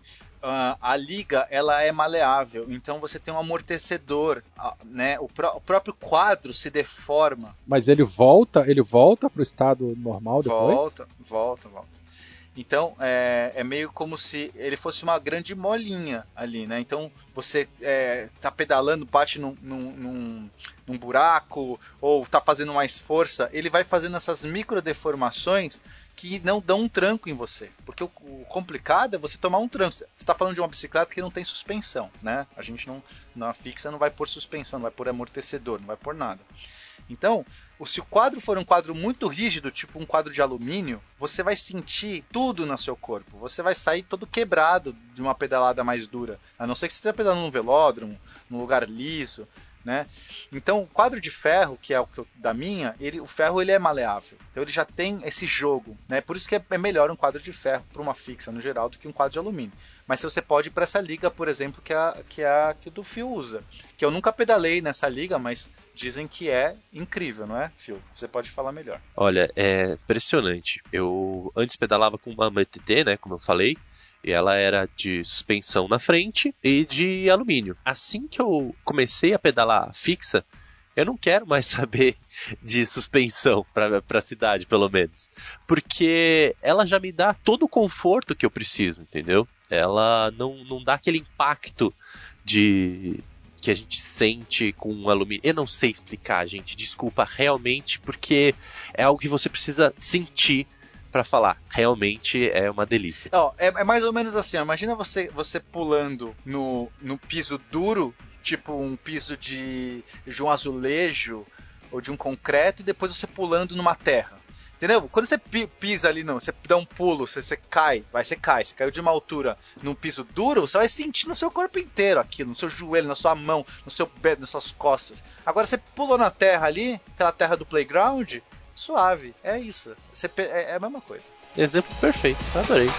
Ah, a liga ela é maleável, então você tem um amortecedor, ah, né? O, pró- o próprio quadro se deforma
Mas ele volta, ele volta pro estado normal depois?
Volta, volta, volta. Então é, é, meio como se ele fosse uma grande molinha ali, né? Então você é, tá pedalando, bate num, num, num, num, buraco ou tá fazendo mais força, ele vai fazendo essas micro deformações que não dão um tranco em você. Porque o, o complicado é você tomar um tranco. Você está falando de uma bicicleta que não tem suspensão, né? A gente não, na fixa não vai pôr suspensão, não vai pôr amortecedor, não vai pôr nada. Então, se o quadro for um quadro muito rígido, tipo um quadro de alumínio, você vai sentir tudo no seu corpo. Você vai sair todo quebrado de uma pedalada mais dura. A não ser que você esteja pedalando num velódromo, num lugar liso né? Então, o quadro de ferro, que é o da minha, ele, o ferro ele é maleável. Então ele já tem esse jogo, né? Por isso que é, é melhor um quadro de ferro para uma fixa no geral do que um quadro de alumínio. Mas se você pode ir para essa liga, por exemplo, que é a que, é a, que o do Fio usa, que eu nunca pedalei nessa liga, mas dizem que é incrível, não é, Fio? Você pode falar melhor.
Olha, é impressionante. Eu antes pedalava com uma MTT, né, como eu falei, e ela era de suspensão na frente e de alumínio. Assim que eu comecei a pedalar fixa, eu não quero mais saber de suspensão para a cidade, pelo menos. Porque ela já me dá todo o conforto que eu preciso, entendeu? Ela não, não dá aquele impacto de que a gente sente com alumínio. Eu não sei explicar, gente. Desculpa realmente, porque é algo que você precisa sentir para falar. Realmente é uma delícia.
Oh, é, é, mais ou menos assim. Imagina você, você pulando no, no piso duro, tipo um piso de, de um azulejo ou de um concreto, e depois você pulando numa terra. Entendeu? Quando você pisa ali, não, você dá um pulo, você, você cai, vai, você cai, você caiu de uma altura num piso duro, você vai sentir no seu corpo inteiro aquilo, no seu joelho, na sua mão, no seu pé, nas suas costas. Agora você pulou na terra ali, aquela terra do playground, suave. É isso. É, é a mesma coisa.
Exemplo perfeito. Adorei.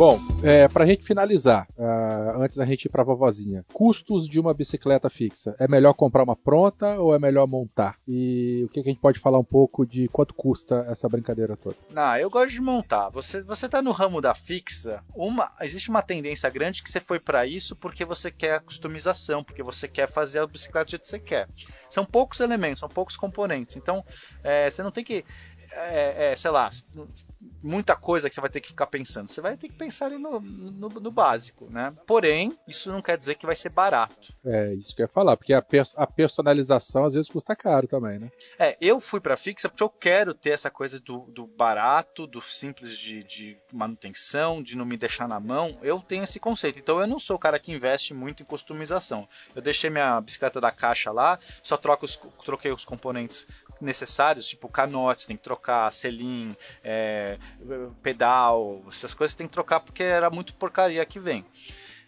Bom, é, pra gente finalizar, uh, antes da gente ir pra vovozinha, custos de uma bicicleta fixa. É melhor comprar uma pronta ou é melhor montar? E o que, que a gente pode falar um pouco de quanto custa essa brincadeira toda?
Não, eu gosto de montar. Você, você tá no ramo da fixa, uma, existe uma tendência grande que você foi para isso porque você quer a customização, porque você quer fazer a bicicleta do jeito que você quer. São poucos elementos, são poucos componentes. Então, é, você não tem que é, é, sei lá, muita coisa que você vai ter que ficar pensando. Você vai ter que pensar ali no, no, no, básico, né? Porém, isso não quer dizer que vai ser barato.
É, isso que eu ia falar, porque a, pers a personalização às vezes custa caro também, né?
É, eu fui para fixa porque eu quero ter essa coisa do, do barato, do simples de, de, manutenção, de não me deixar na mão. Eu tenho esse conceito. Então eu não sou o cara que investe muito em customização. Eu deixei minha bicicleta da caixa lá, só troco os, troquei os componentes necessários, tipo canotes, tem que trocar, selim, é, pedal, essas coisas tem que trocar porque era muito porcaria que vem.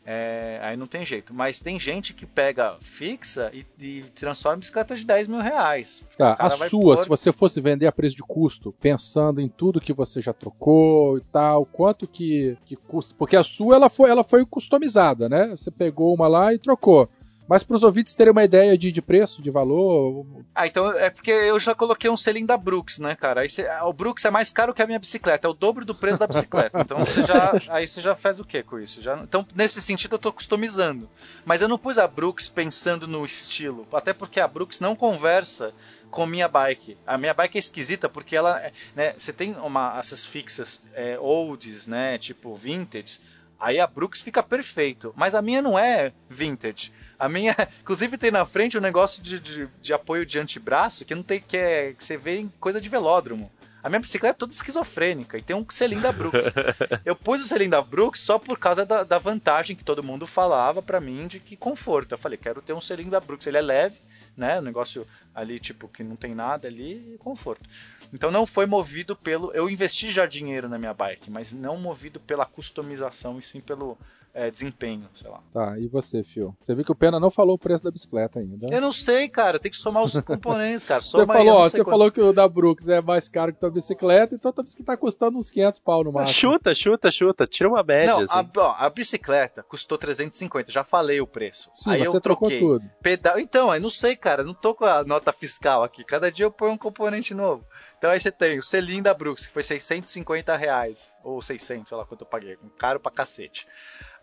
É, aí não tem jeito. Mas tem gente que pega fixa e, e transforma em bicicleta de 10 mil reais.
Tá, a sua, pôr... se você fosse vender a preço de custo, pensando em tudo que você já trocou e tal, quanto que, que custa? Porque a sua ela foi, ela foi customizada, né? Você pegou uma lá e trocou. Mas para os ouvintes terem uma ideia de, de preço, de valor.
Ah, então é porque eu já coloquei um selinho da Brooks, né, cara? Aí cê, o Brooks é mais caro que a minha bicicleta, é o dobro do preço da bicicleta. Então você já. Aí você já faz o que com isso? Já, então, nesse sentido, eu estou customizando. Mas eu não pus a Brooks pensando no estilo. Até porque a Brooks não conversa com minha bike. A minha bike é esquisita porque ela. Né, você tem uma, essas fixas é, olds, né? Tipo vintage. Aí a Brooks fica perfeito. Mas a minha não é vintage. A minha, inclusive tem na frente um negócio de, de, de apoio de antebraço que não tem que é que você vê em coisa de velódromo. A minha bicicleta é toda esquizofrênica e tem um selinho da Brooks. eu pus o selinho da Brooks só por causa da, da vantagem que todo mundo falava para mim de que conforto. Eu falei, quero ter um selinho da Brooks. Ele é leve, né? Um negócio ali, tipo, que não tem nada ali, conforto. Então não foi movido pelo. Eu investi já dinheiro na minha bike, mas não movido pela customização e sim pelo, é, desempenho, sei lá.
Tá, e você, Fio? Você viu que o Pena não falou o preço da bicicleta ainda.
Eu não sei, cara, tem que somar os componentes, cara. Soma
você falou, ó, você quanto... falou que o da Brooks é mais caro que a tua bicicleta, então a tua bicicleta tá custando uns 500 pau no máximo.
Chuta, chuta, chuta, tira uma média, não,
assim. a, ó, a, bicicleta custou 350, já falei o preço.
Sim,
aí
você
eu
trocou
troquei
tudo.
Pedal, então, aí não sei, cara. Não tô com a nota fiscal aqui. Cada dia eu ponho um componente novo. Então aí você tem o selim da Brooks, que foi 650 reais. Ou 600, sei lá quanto eu paguei. Caro pra cacete.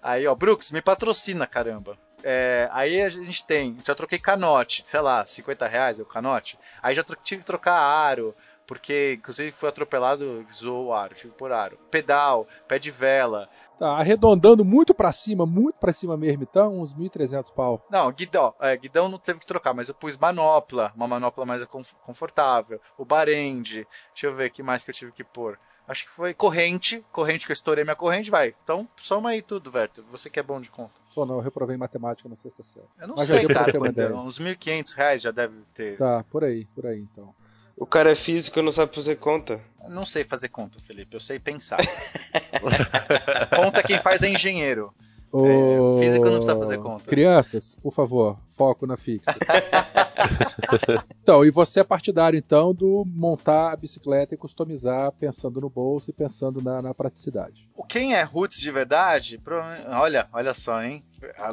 Aí, ó, Brooks, me patrocina, caramba. É, aí a gente tem, já troquei canote, sei lá, 50 reais é o canote. Aí já tive que trocar aro, porque inclusive foi atropelado, zoou o aro, tive que pôr aro. Pedal, pé de vela.
Tá, arredondando muito pra cima, muito pra cima mesmo, então, uns 1.300 pau.
Não, guidão, é, guidão não teve que trocar, mas eu pus manopla, uma manopla mais confortável, o barende, deixa eu ver o que mais que eu tive que pôr. Acho que foi corrente, corrente que eu estourei minha corrente, vai. Então, soma aí tudo, Verto. Você que é bom de conta.
Só não, eu reprovei matemática na sexta série.
Eu não Mas sei, cara. uns 1.500 reais já deve ter.
Tá, por aí, por aí então.
O cara é físico e não sabe fazer conta.
Eu não sei fazer conta, Felipe. Eu sei pensar. conta quem faz é engenheiro.
O... É, físico não precisa fazer conta. Crianças, por favor, foco na fixa. então, e você é partidário, então, do montar a bicicleta e customizar pensando no bolso e pensando na, na praticidade.
Quem é roots de verdade, olha, olha só, hein?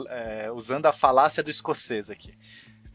É, usando a falácia do escocês aqui.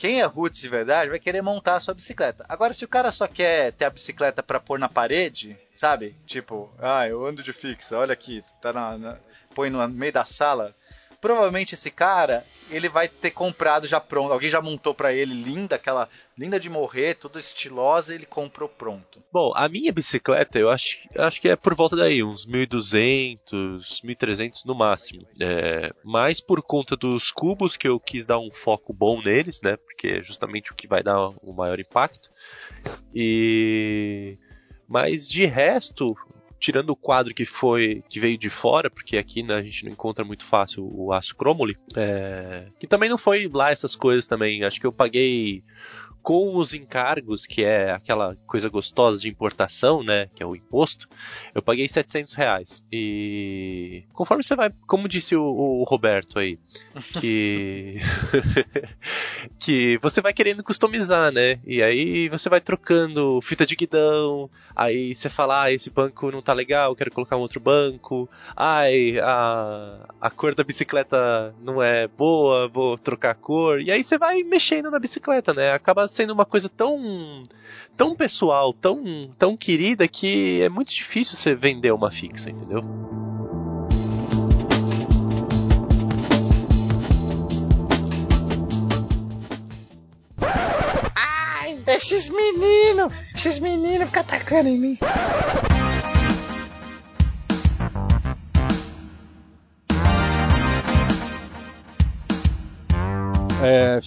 Quem é roots de verdade vai querer montar a sua bicicleta. Agora, se o cara só quer ter a bicicleta para pôr na parede, sabe? Tipo, ah, eu ando de fixa, olha aqui, tá na, na põe no meio da sala, provavelmente esse cara, ele vai ter comprado já pronto. Alguém já montou para ele, linda, aquela linda de morrer, toda estilosa, ele comprou pronto.
Bom, a minha bicicleta, eu acho, acho que é por volta daí, uns 1.200, 1.300 no máximo. É, mais por conta dos cubos que eu quis dar um foco bom neles, né? Porque é justamente o que vai dar o maior impacto. E mas de resto, tirando o quadro que foi que veio de fora, porque aqui né, a gente não encontra muito fácil o aço cromoli, é, que também não foi lá essas coisas também. Acho que eu paguei com os encargos, que é aquela coisa gostosa de importação, né, que é o imposto, eu paguei 700 reais. E conforme você vai, como disse o, o Roberto aí, que que você vai querendo customizar, né? E aí você vai trocando fita de guidão, aí você fala, ah, esse banco não tá legal, quero colocar um outro banco. Ai, a, a cor da bicicleta não é boa, vou trocar a cor. E aí você vai mexendo na bicicleta, né? Acaba sendo uma coisa tão tão pessoal, tão tão querida que é muito difícil você vender uma fixa, entendeu?
Ai, esses meninos, esses meninos ficam atacando em mim.
É,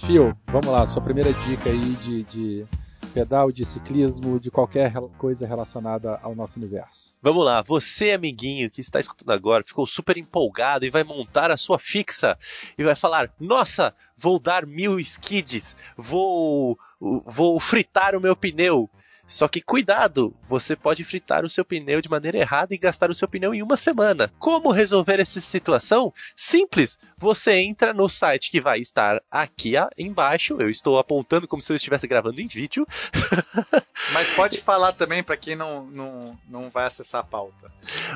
vamos lá, sua primeira dica aí de, de pedal, de ciclismo, de qualquer coisa relacionada ao nosso universo.
Vamos lá, você, amiguinho que está escutando agora, ficou super empolgado e vai montar a sua fixa e vai falar: Nossa, vou dar mil skids, vou, vou fritar o meu pneu. Só que cuidado, você pode fritar o seu pneu de maneira errada e gastar o seu pneu em uma semana. Como resolver essa situação? Simples, você entra no site que vai estar aqui embaixo. Eu estou apontando como se eu estivesse gravando em vídeo.
Mas pode falar também para quem não, não, não vai acessar a pauta.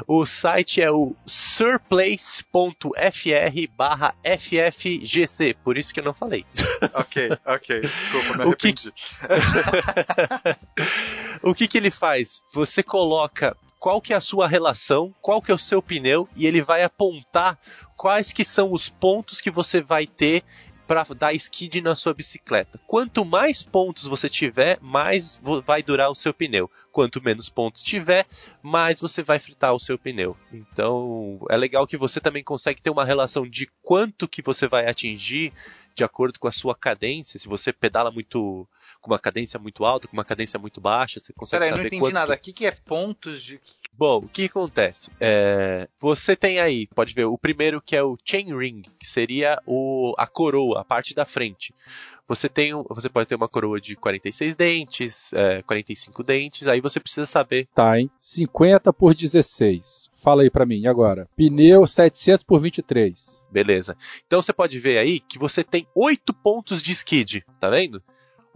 O site é o surplace.fr/ffgc, por isso que eu não falei.
Ok, ok, desculpa, me arrependi.
O que... o que, que ele faz? Você coloca qual que é a sua relação, qual que é o seu pneu e ele vai apontar quais que são os pontos que você vai ter para dar skid na sua bicicleta. Quanto mais pontos você tiver, mais vai durar o seu pneu. Quanto menos pontos tiver, mais você vai fritar o seu pneu. Então, é legal que você também consegue ter uma relação de quanto que você vai atingir de acordo com a sua cadência. Se você pedala muito com uma cadência muito alta, com uma cadência muito baixa, você consegue Peraí, saber
não entendi nada. O que, que é pontos de
Bom, o que acontece? É, você tem aí, pode ver, o primeiro que é o chain ring, que seria o, a coroa, a parte da frente. Você tem, você pode ter uma coroa de 46 dentes, é, 45 dentes, aí você precisa saber.
Tá, hein? 50 por 16. Fala aí para mim agora. Pneu 700 por 23.
Beleza. Então você pode ver aí que você tem 8 pontos de skid, tá vendo?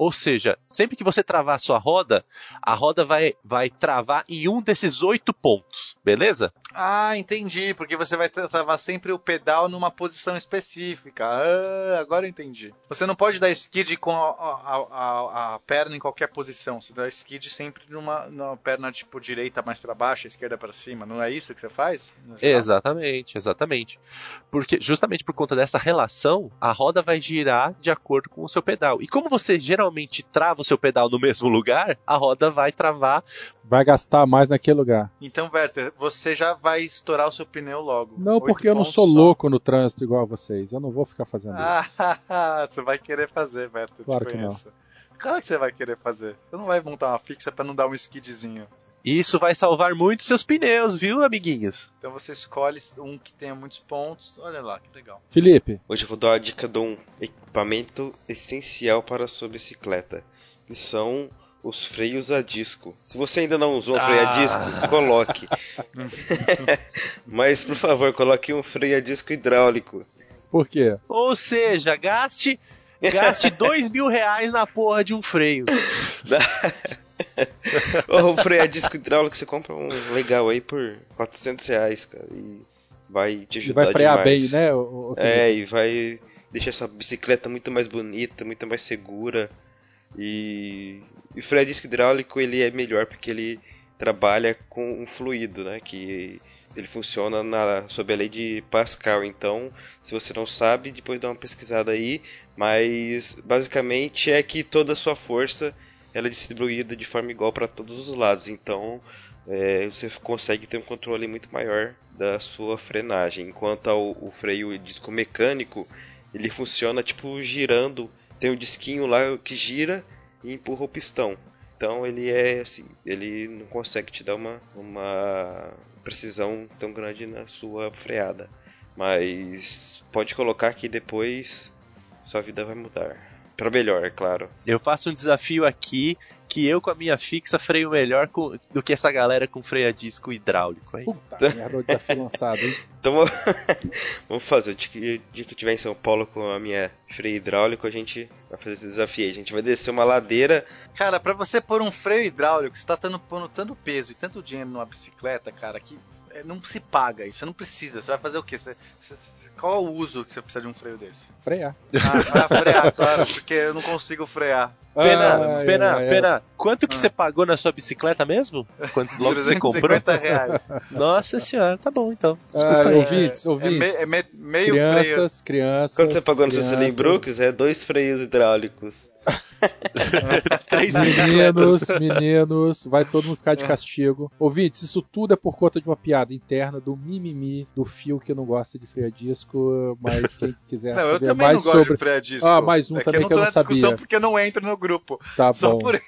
Ou seja, sempre que você travar a sua roda, a roda vai, vai travar em um desses oito pontos, beleza?
Ah, entendi. Porque você vai tra- travar sempre o pedal numa posição específica. Ah, agora eu entendi. Você não pode dar skid com a, a- a- a perna em qualquer posição. Você dá skid sempre numa, numa perna tipo direita mais pra baixo, esquerda pra cima. Não é isso que você faz?
Exatamente, exatamente. Porque justamente por conta dessa relação, a roda vai girar de acordo com o seu pedal. E como você geralmente trava o seu pedal no mesmo lugar, a roda vai travar.
Vai gastar mais naquele lugar.
Então, Werther, você já vai estourar o seu pneu logo.
Não,
Oito
porque eu não sou
só.
louco no trânsito igual a vocês. Eu não vou ficar fazendo isso.
Ah, você vai querer fazer, Werther. eu te
Claro que não.
Claro que você vai querer fazer. Você não vai montar uma fixa pra não dar um skidzinho.
Isso vai salvar muito seus pneus, viu, amiguinhos?
Então você escolhe um que tenha muitos pontos. Olha lá, que legal.
Felipe,
Hoje eu vou dar a dica de um equipamento essencial para a sua bicicleta, que são os freios a disco. Se você ainda não usou um freio a
Ah.
disco, coloque. Mas por favor, coloque um freio a disco hidráulico.
por quê?
Ou seja, gaste. Gaste dois mil reais na porra de um freio.
O freio a disco hidráulico você compra um legal aí por 400 reais, cara, e vai te ajudar
vai frear
demais.
bem, né? o- o
É,
Felipe?
e vai deixar sua bicicleta muito mais bonita, muito mais segura. E, e o freio a disco hidráulico ele é melhor porque ele trabalha com um fluido, né? Que ele funciona na, sob a lei de Pascal. Então, se você não sabe, depois dá uma pesquisada aí. Mas basicamente é que toda a sua força ela é distribuída de forma igual para todos os lados. Então, é, você consegue ter um controle muito maior da sua frenagem. Enquanto ao, o freio disco mecânico, ele funciona tipo girando. Tem um disquinho lá que gira e empurra o pistão. Então ele é assim, ele não consegue te dar uma, uma precisão tão grande na sua freada. Mas pode colocar que depois sua vida vai mudar. Pra melhor, é claro.
Eu faço um desafio aqui que eu com a minha fixa freio melhor com- do que essa galera com freio a disco hidráulico aí.
Puta merda, o desafio lançado, hein?
Então vamos fazer. O dia que, eu estiver em São Paulo com a minha freio hidráulico, a gente vai fazer esse desafio. aí. A gente vai descer uma ladeira.
Cara, pra você pôr um freio hidráulico, você tá tando, pondo tanto peso e tanto dinheiro numa bicicleta, cara, que é, não se paga isso. Você não precisa. Você vai fazer o quê? Você- você- qual é o uso que você precisa de um freio desse?
Frear.
Ah, frear, claro, porque eu não consigo frear.
Pena,
Ai,
pena,
ai, ai.
pena. Quanto que
Ah.
você pagou na sua bicicleta mesmo? Quanto logo você comprou?
350 reais.
Nossa senhora, tá bom então. Desculpa
Ai,
aí.
ouvintes,
É,
ouvintes.
me- é me- meio freio.
crianças, crianças.
Quanto você pagou no seu
crianças,
Brooks? É dois freios hidráulicos.
Três
Meninos, meninos, vai todo mundo ficar de castigo. Ouvintes, isso tudo é por conta de uma piada interna do mimimi do fio que não gosta de freio a disco, mas quem quiser
Não,
saber
também
mais
não gosto
sobre.
de freio a disco.
Ah, mais um
é
também
que eu não
que eu não
na discussão
sabia.
porque eu não entro no grupo.
Tá
Só
bom.
por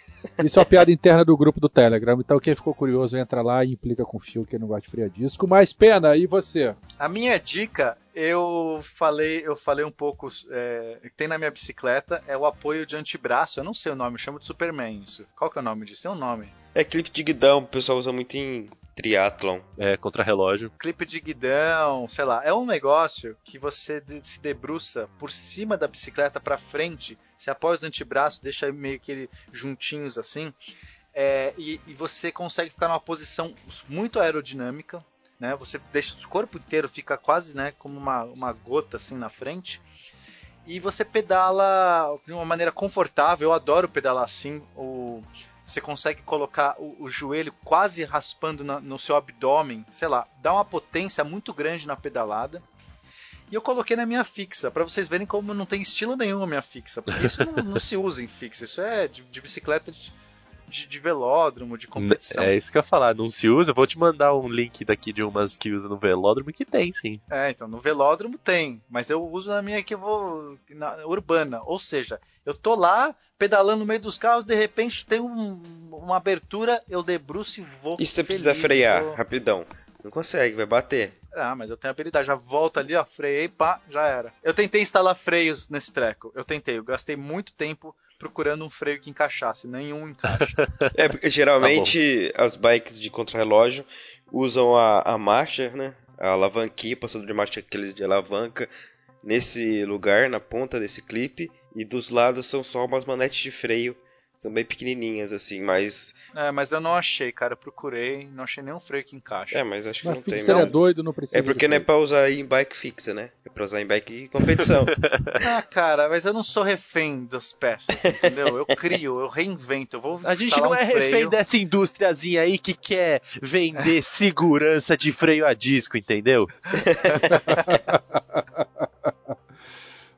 Isso é uma piada interna do grupo do Telegram. Então quem ficou curioso entra lá e implica com o fio que não gosta de freio a disco. Mas pena, e você?
A minha dica, eu falei, eu falei um pouco, é, que tem na minha bicicleta, é o apoio de antebraço. Eu não sei o nome, eu chamo de Superman isso. Qual que é o nome disso? Tem um nome.
É clipe de guidão, o pessoal usa muito em triatlon.
É, contra-relógio.
Clipe de guidão, sei lá. É um negócio que você se debruça por cima da bicicleta pra frente, você apoia os antebraços, deixa meio que ele juntinhos assim, é, e, e você consegue ficar numa posição muito aerodinâmica, né? Você deixa o corpo inteiro fica quase, né, como uma, uma gota assim na frente. E você pedala de uma maneira confortável. Eu adoro pedalar assim. O, você consegue colocar o, o joelho quase raspando na- no seu abdômen, sei lá, dá uma potência muito grande na pedalada. E eu coloquei na minha fixa, pra vocês verem como não tem estilo nenhum a minha fixa, porque isso não, não se usa em fixa, isso é de, de bicicleta de, de, de velódromo, de competição.
É isso que eu ia falar, não se usa. Eu vou te mandar um link daqui de umas que usa no velódromo que tem, sim.
É, então, no velódromo tem, mas eu uso na minha que eu vou na urbana, ou seja, eu tô lá pedalando no meio dos carros, de repente tem um- uma abertura, eu debruço e vou.
E você precisa frear,
vou-
rapidão. Não consegue, vai bater.
Ah, mas eu tenho habilidade, já volto ali, ó, freiei, pá, já era. Eu tentei instalar freios nesse treco, eu tentei, eu gastei muito tempo procurando um freio que encaixasse, nenhum encaixa.
É, porque geralmente as bikes de contrarrelógio usam a, a marcha, né? A alavanquinha, passando de marcha aquele de alavanca. nesse lugar, na ponta desse clipe, e dos lados são só umas manetes de freio são bem pequenininhas, assim, mas.
É, mas eu não achei, cara. Eu procurei, não achei nenhum freio que encaixa.
É, mas acho que
Mas
não tem.
fixer é doido, não precisa.
É porque não é pra usar em bike fixa, né? É pra usar em bike competição.
Ah, cara, mas eu não sou refém das peças, entendeu? Eu crio, eu reinvento. Eu vou
A gente não
um
é refém
freio.
dessa indústriazinha aí que quer vender segurança de freio a disco, entendeu?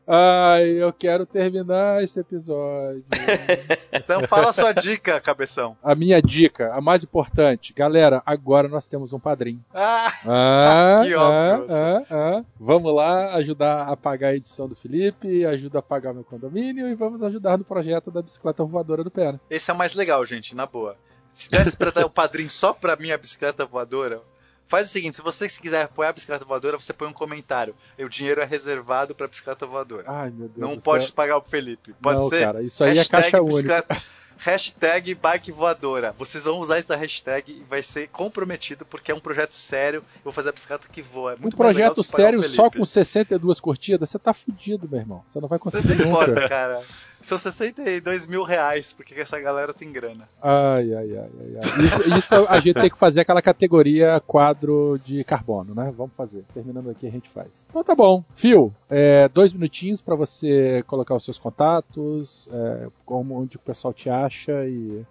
Ai, eu quero terminar esse episódio.
Então fala a sua dica, cabeção.
a minha dica, a mais importante, galera, agora nós temos um padrinho.
Ah,
Ah,
Que óbvio,
ah, ah, ah. Vamos lá ajudar a pagar a edição do Felipe, ajuda a pagar meu condomínio e vamos ajudar no projeto da bicicleta voadora do Pena.
esse é o mais legal, gente, na boa. Se desse pra dar o padrinho só pra minha bicicleta voadora, faz o seguinte: se você quiser apoiar a bicicleta voadora, você põe um comentário. O dinheiro é reservado pra bicicleta voadora.
Ai, meu Deus.
não pode pagar o Felipe. Pode
não,
ser?
cara, isso aí é
Hashtag
caixa única.
bicicleta- Hashtag bike voadora. Vocês vão usar essa hashtag e vai ser comprometido porque é um projeto sério. Eu vou fazer a bicicleta que voa. É
Um
muito legal
projeto sério só com 62 curtidas, você tá fudido, meu irmão. Você não vai
Você
conseguir
foda,
nunca.
cara. São 62 mil reais, porque essa galera tem grana.
Ai, ai, ai, ai, ai. Isso, isso a gente tem que fazer aquela categoria quadro de carbono, né? Vamos fazer. Terminando aqui a gente faz. Então tá bom. Phil, é, dois minutinhos pra você colocar os seus contatos, é, como, onde o pessoal te acha e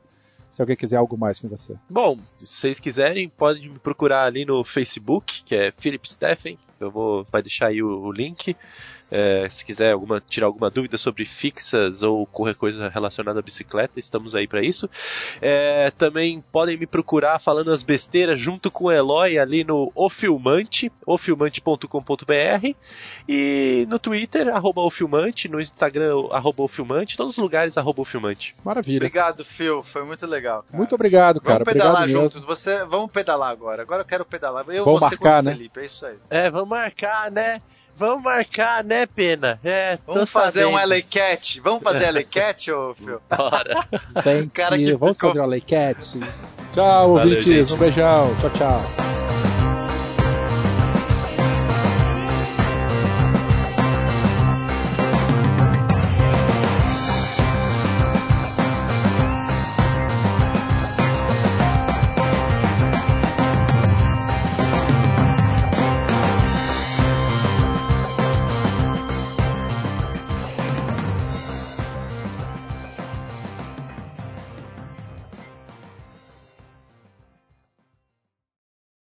se alguém quiser algo mais com você.
Bom, se vocês quiserem, podem me procurar ali no Facebook, que é Philip Steffen. Eu vou vai deixar aí o, o link. É, se quiser alguma, tirar alguma dúvida sobre fixas ou qualquer coisa relacionada à bicicleta, estamos aí para isso. É, também podem me procurar falando as besteiras junto com o Eloy ali no O Filmante, ofilmante.com.br e no Twitter, arroba o Filmante, no Instagram, arroba o Filmante, todos os lugares, arroba o Filmante.
Maravilha.
Obrigado, Phil. Foi muito legal. Cara.
Muito obrigado, cara.
Vamos pedalar
obrigado mesmo.
junto. Você, vamos pedalar agora. Agora eu quero pedalar. Eu
Vamos
vou ser
marcar,
com o
né?
Felipe. É isso aí.
É, vamos marcar, né? Vamos marcar, né, Pena? É,
Vamos fazer um. LA Cat. Vamos fazer LA Cat, ô Phil?
Bora.
Tem
Cara que...
Vamos
ficou-
fazer o Lay Cat. Tchau,
Valeu,
ouvintes.
gente.
Um beijão. Tchau, tchau.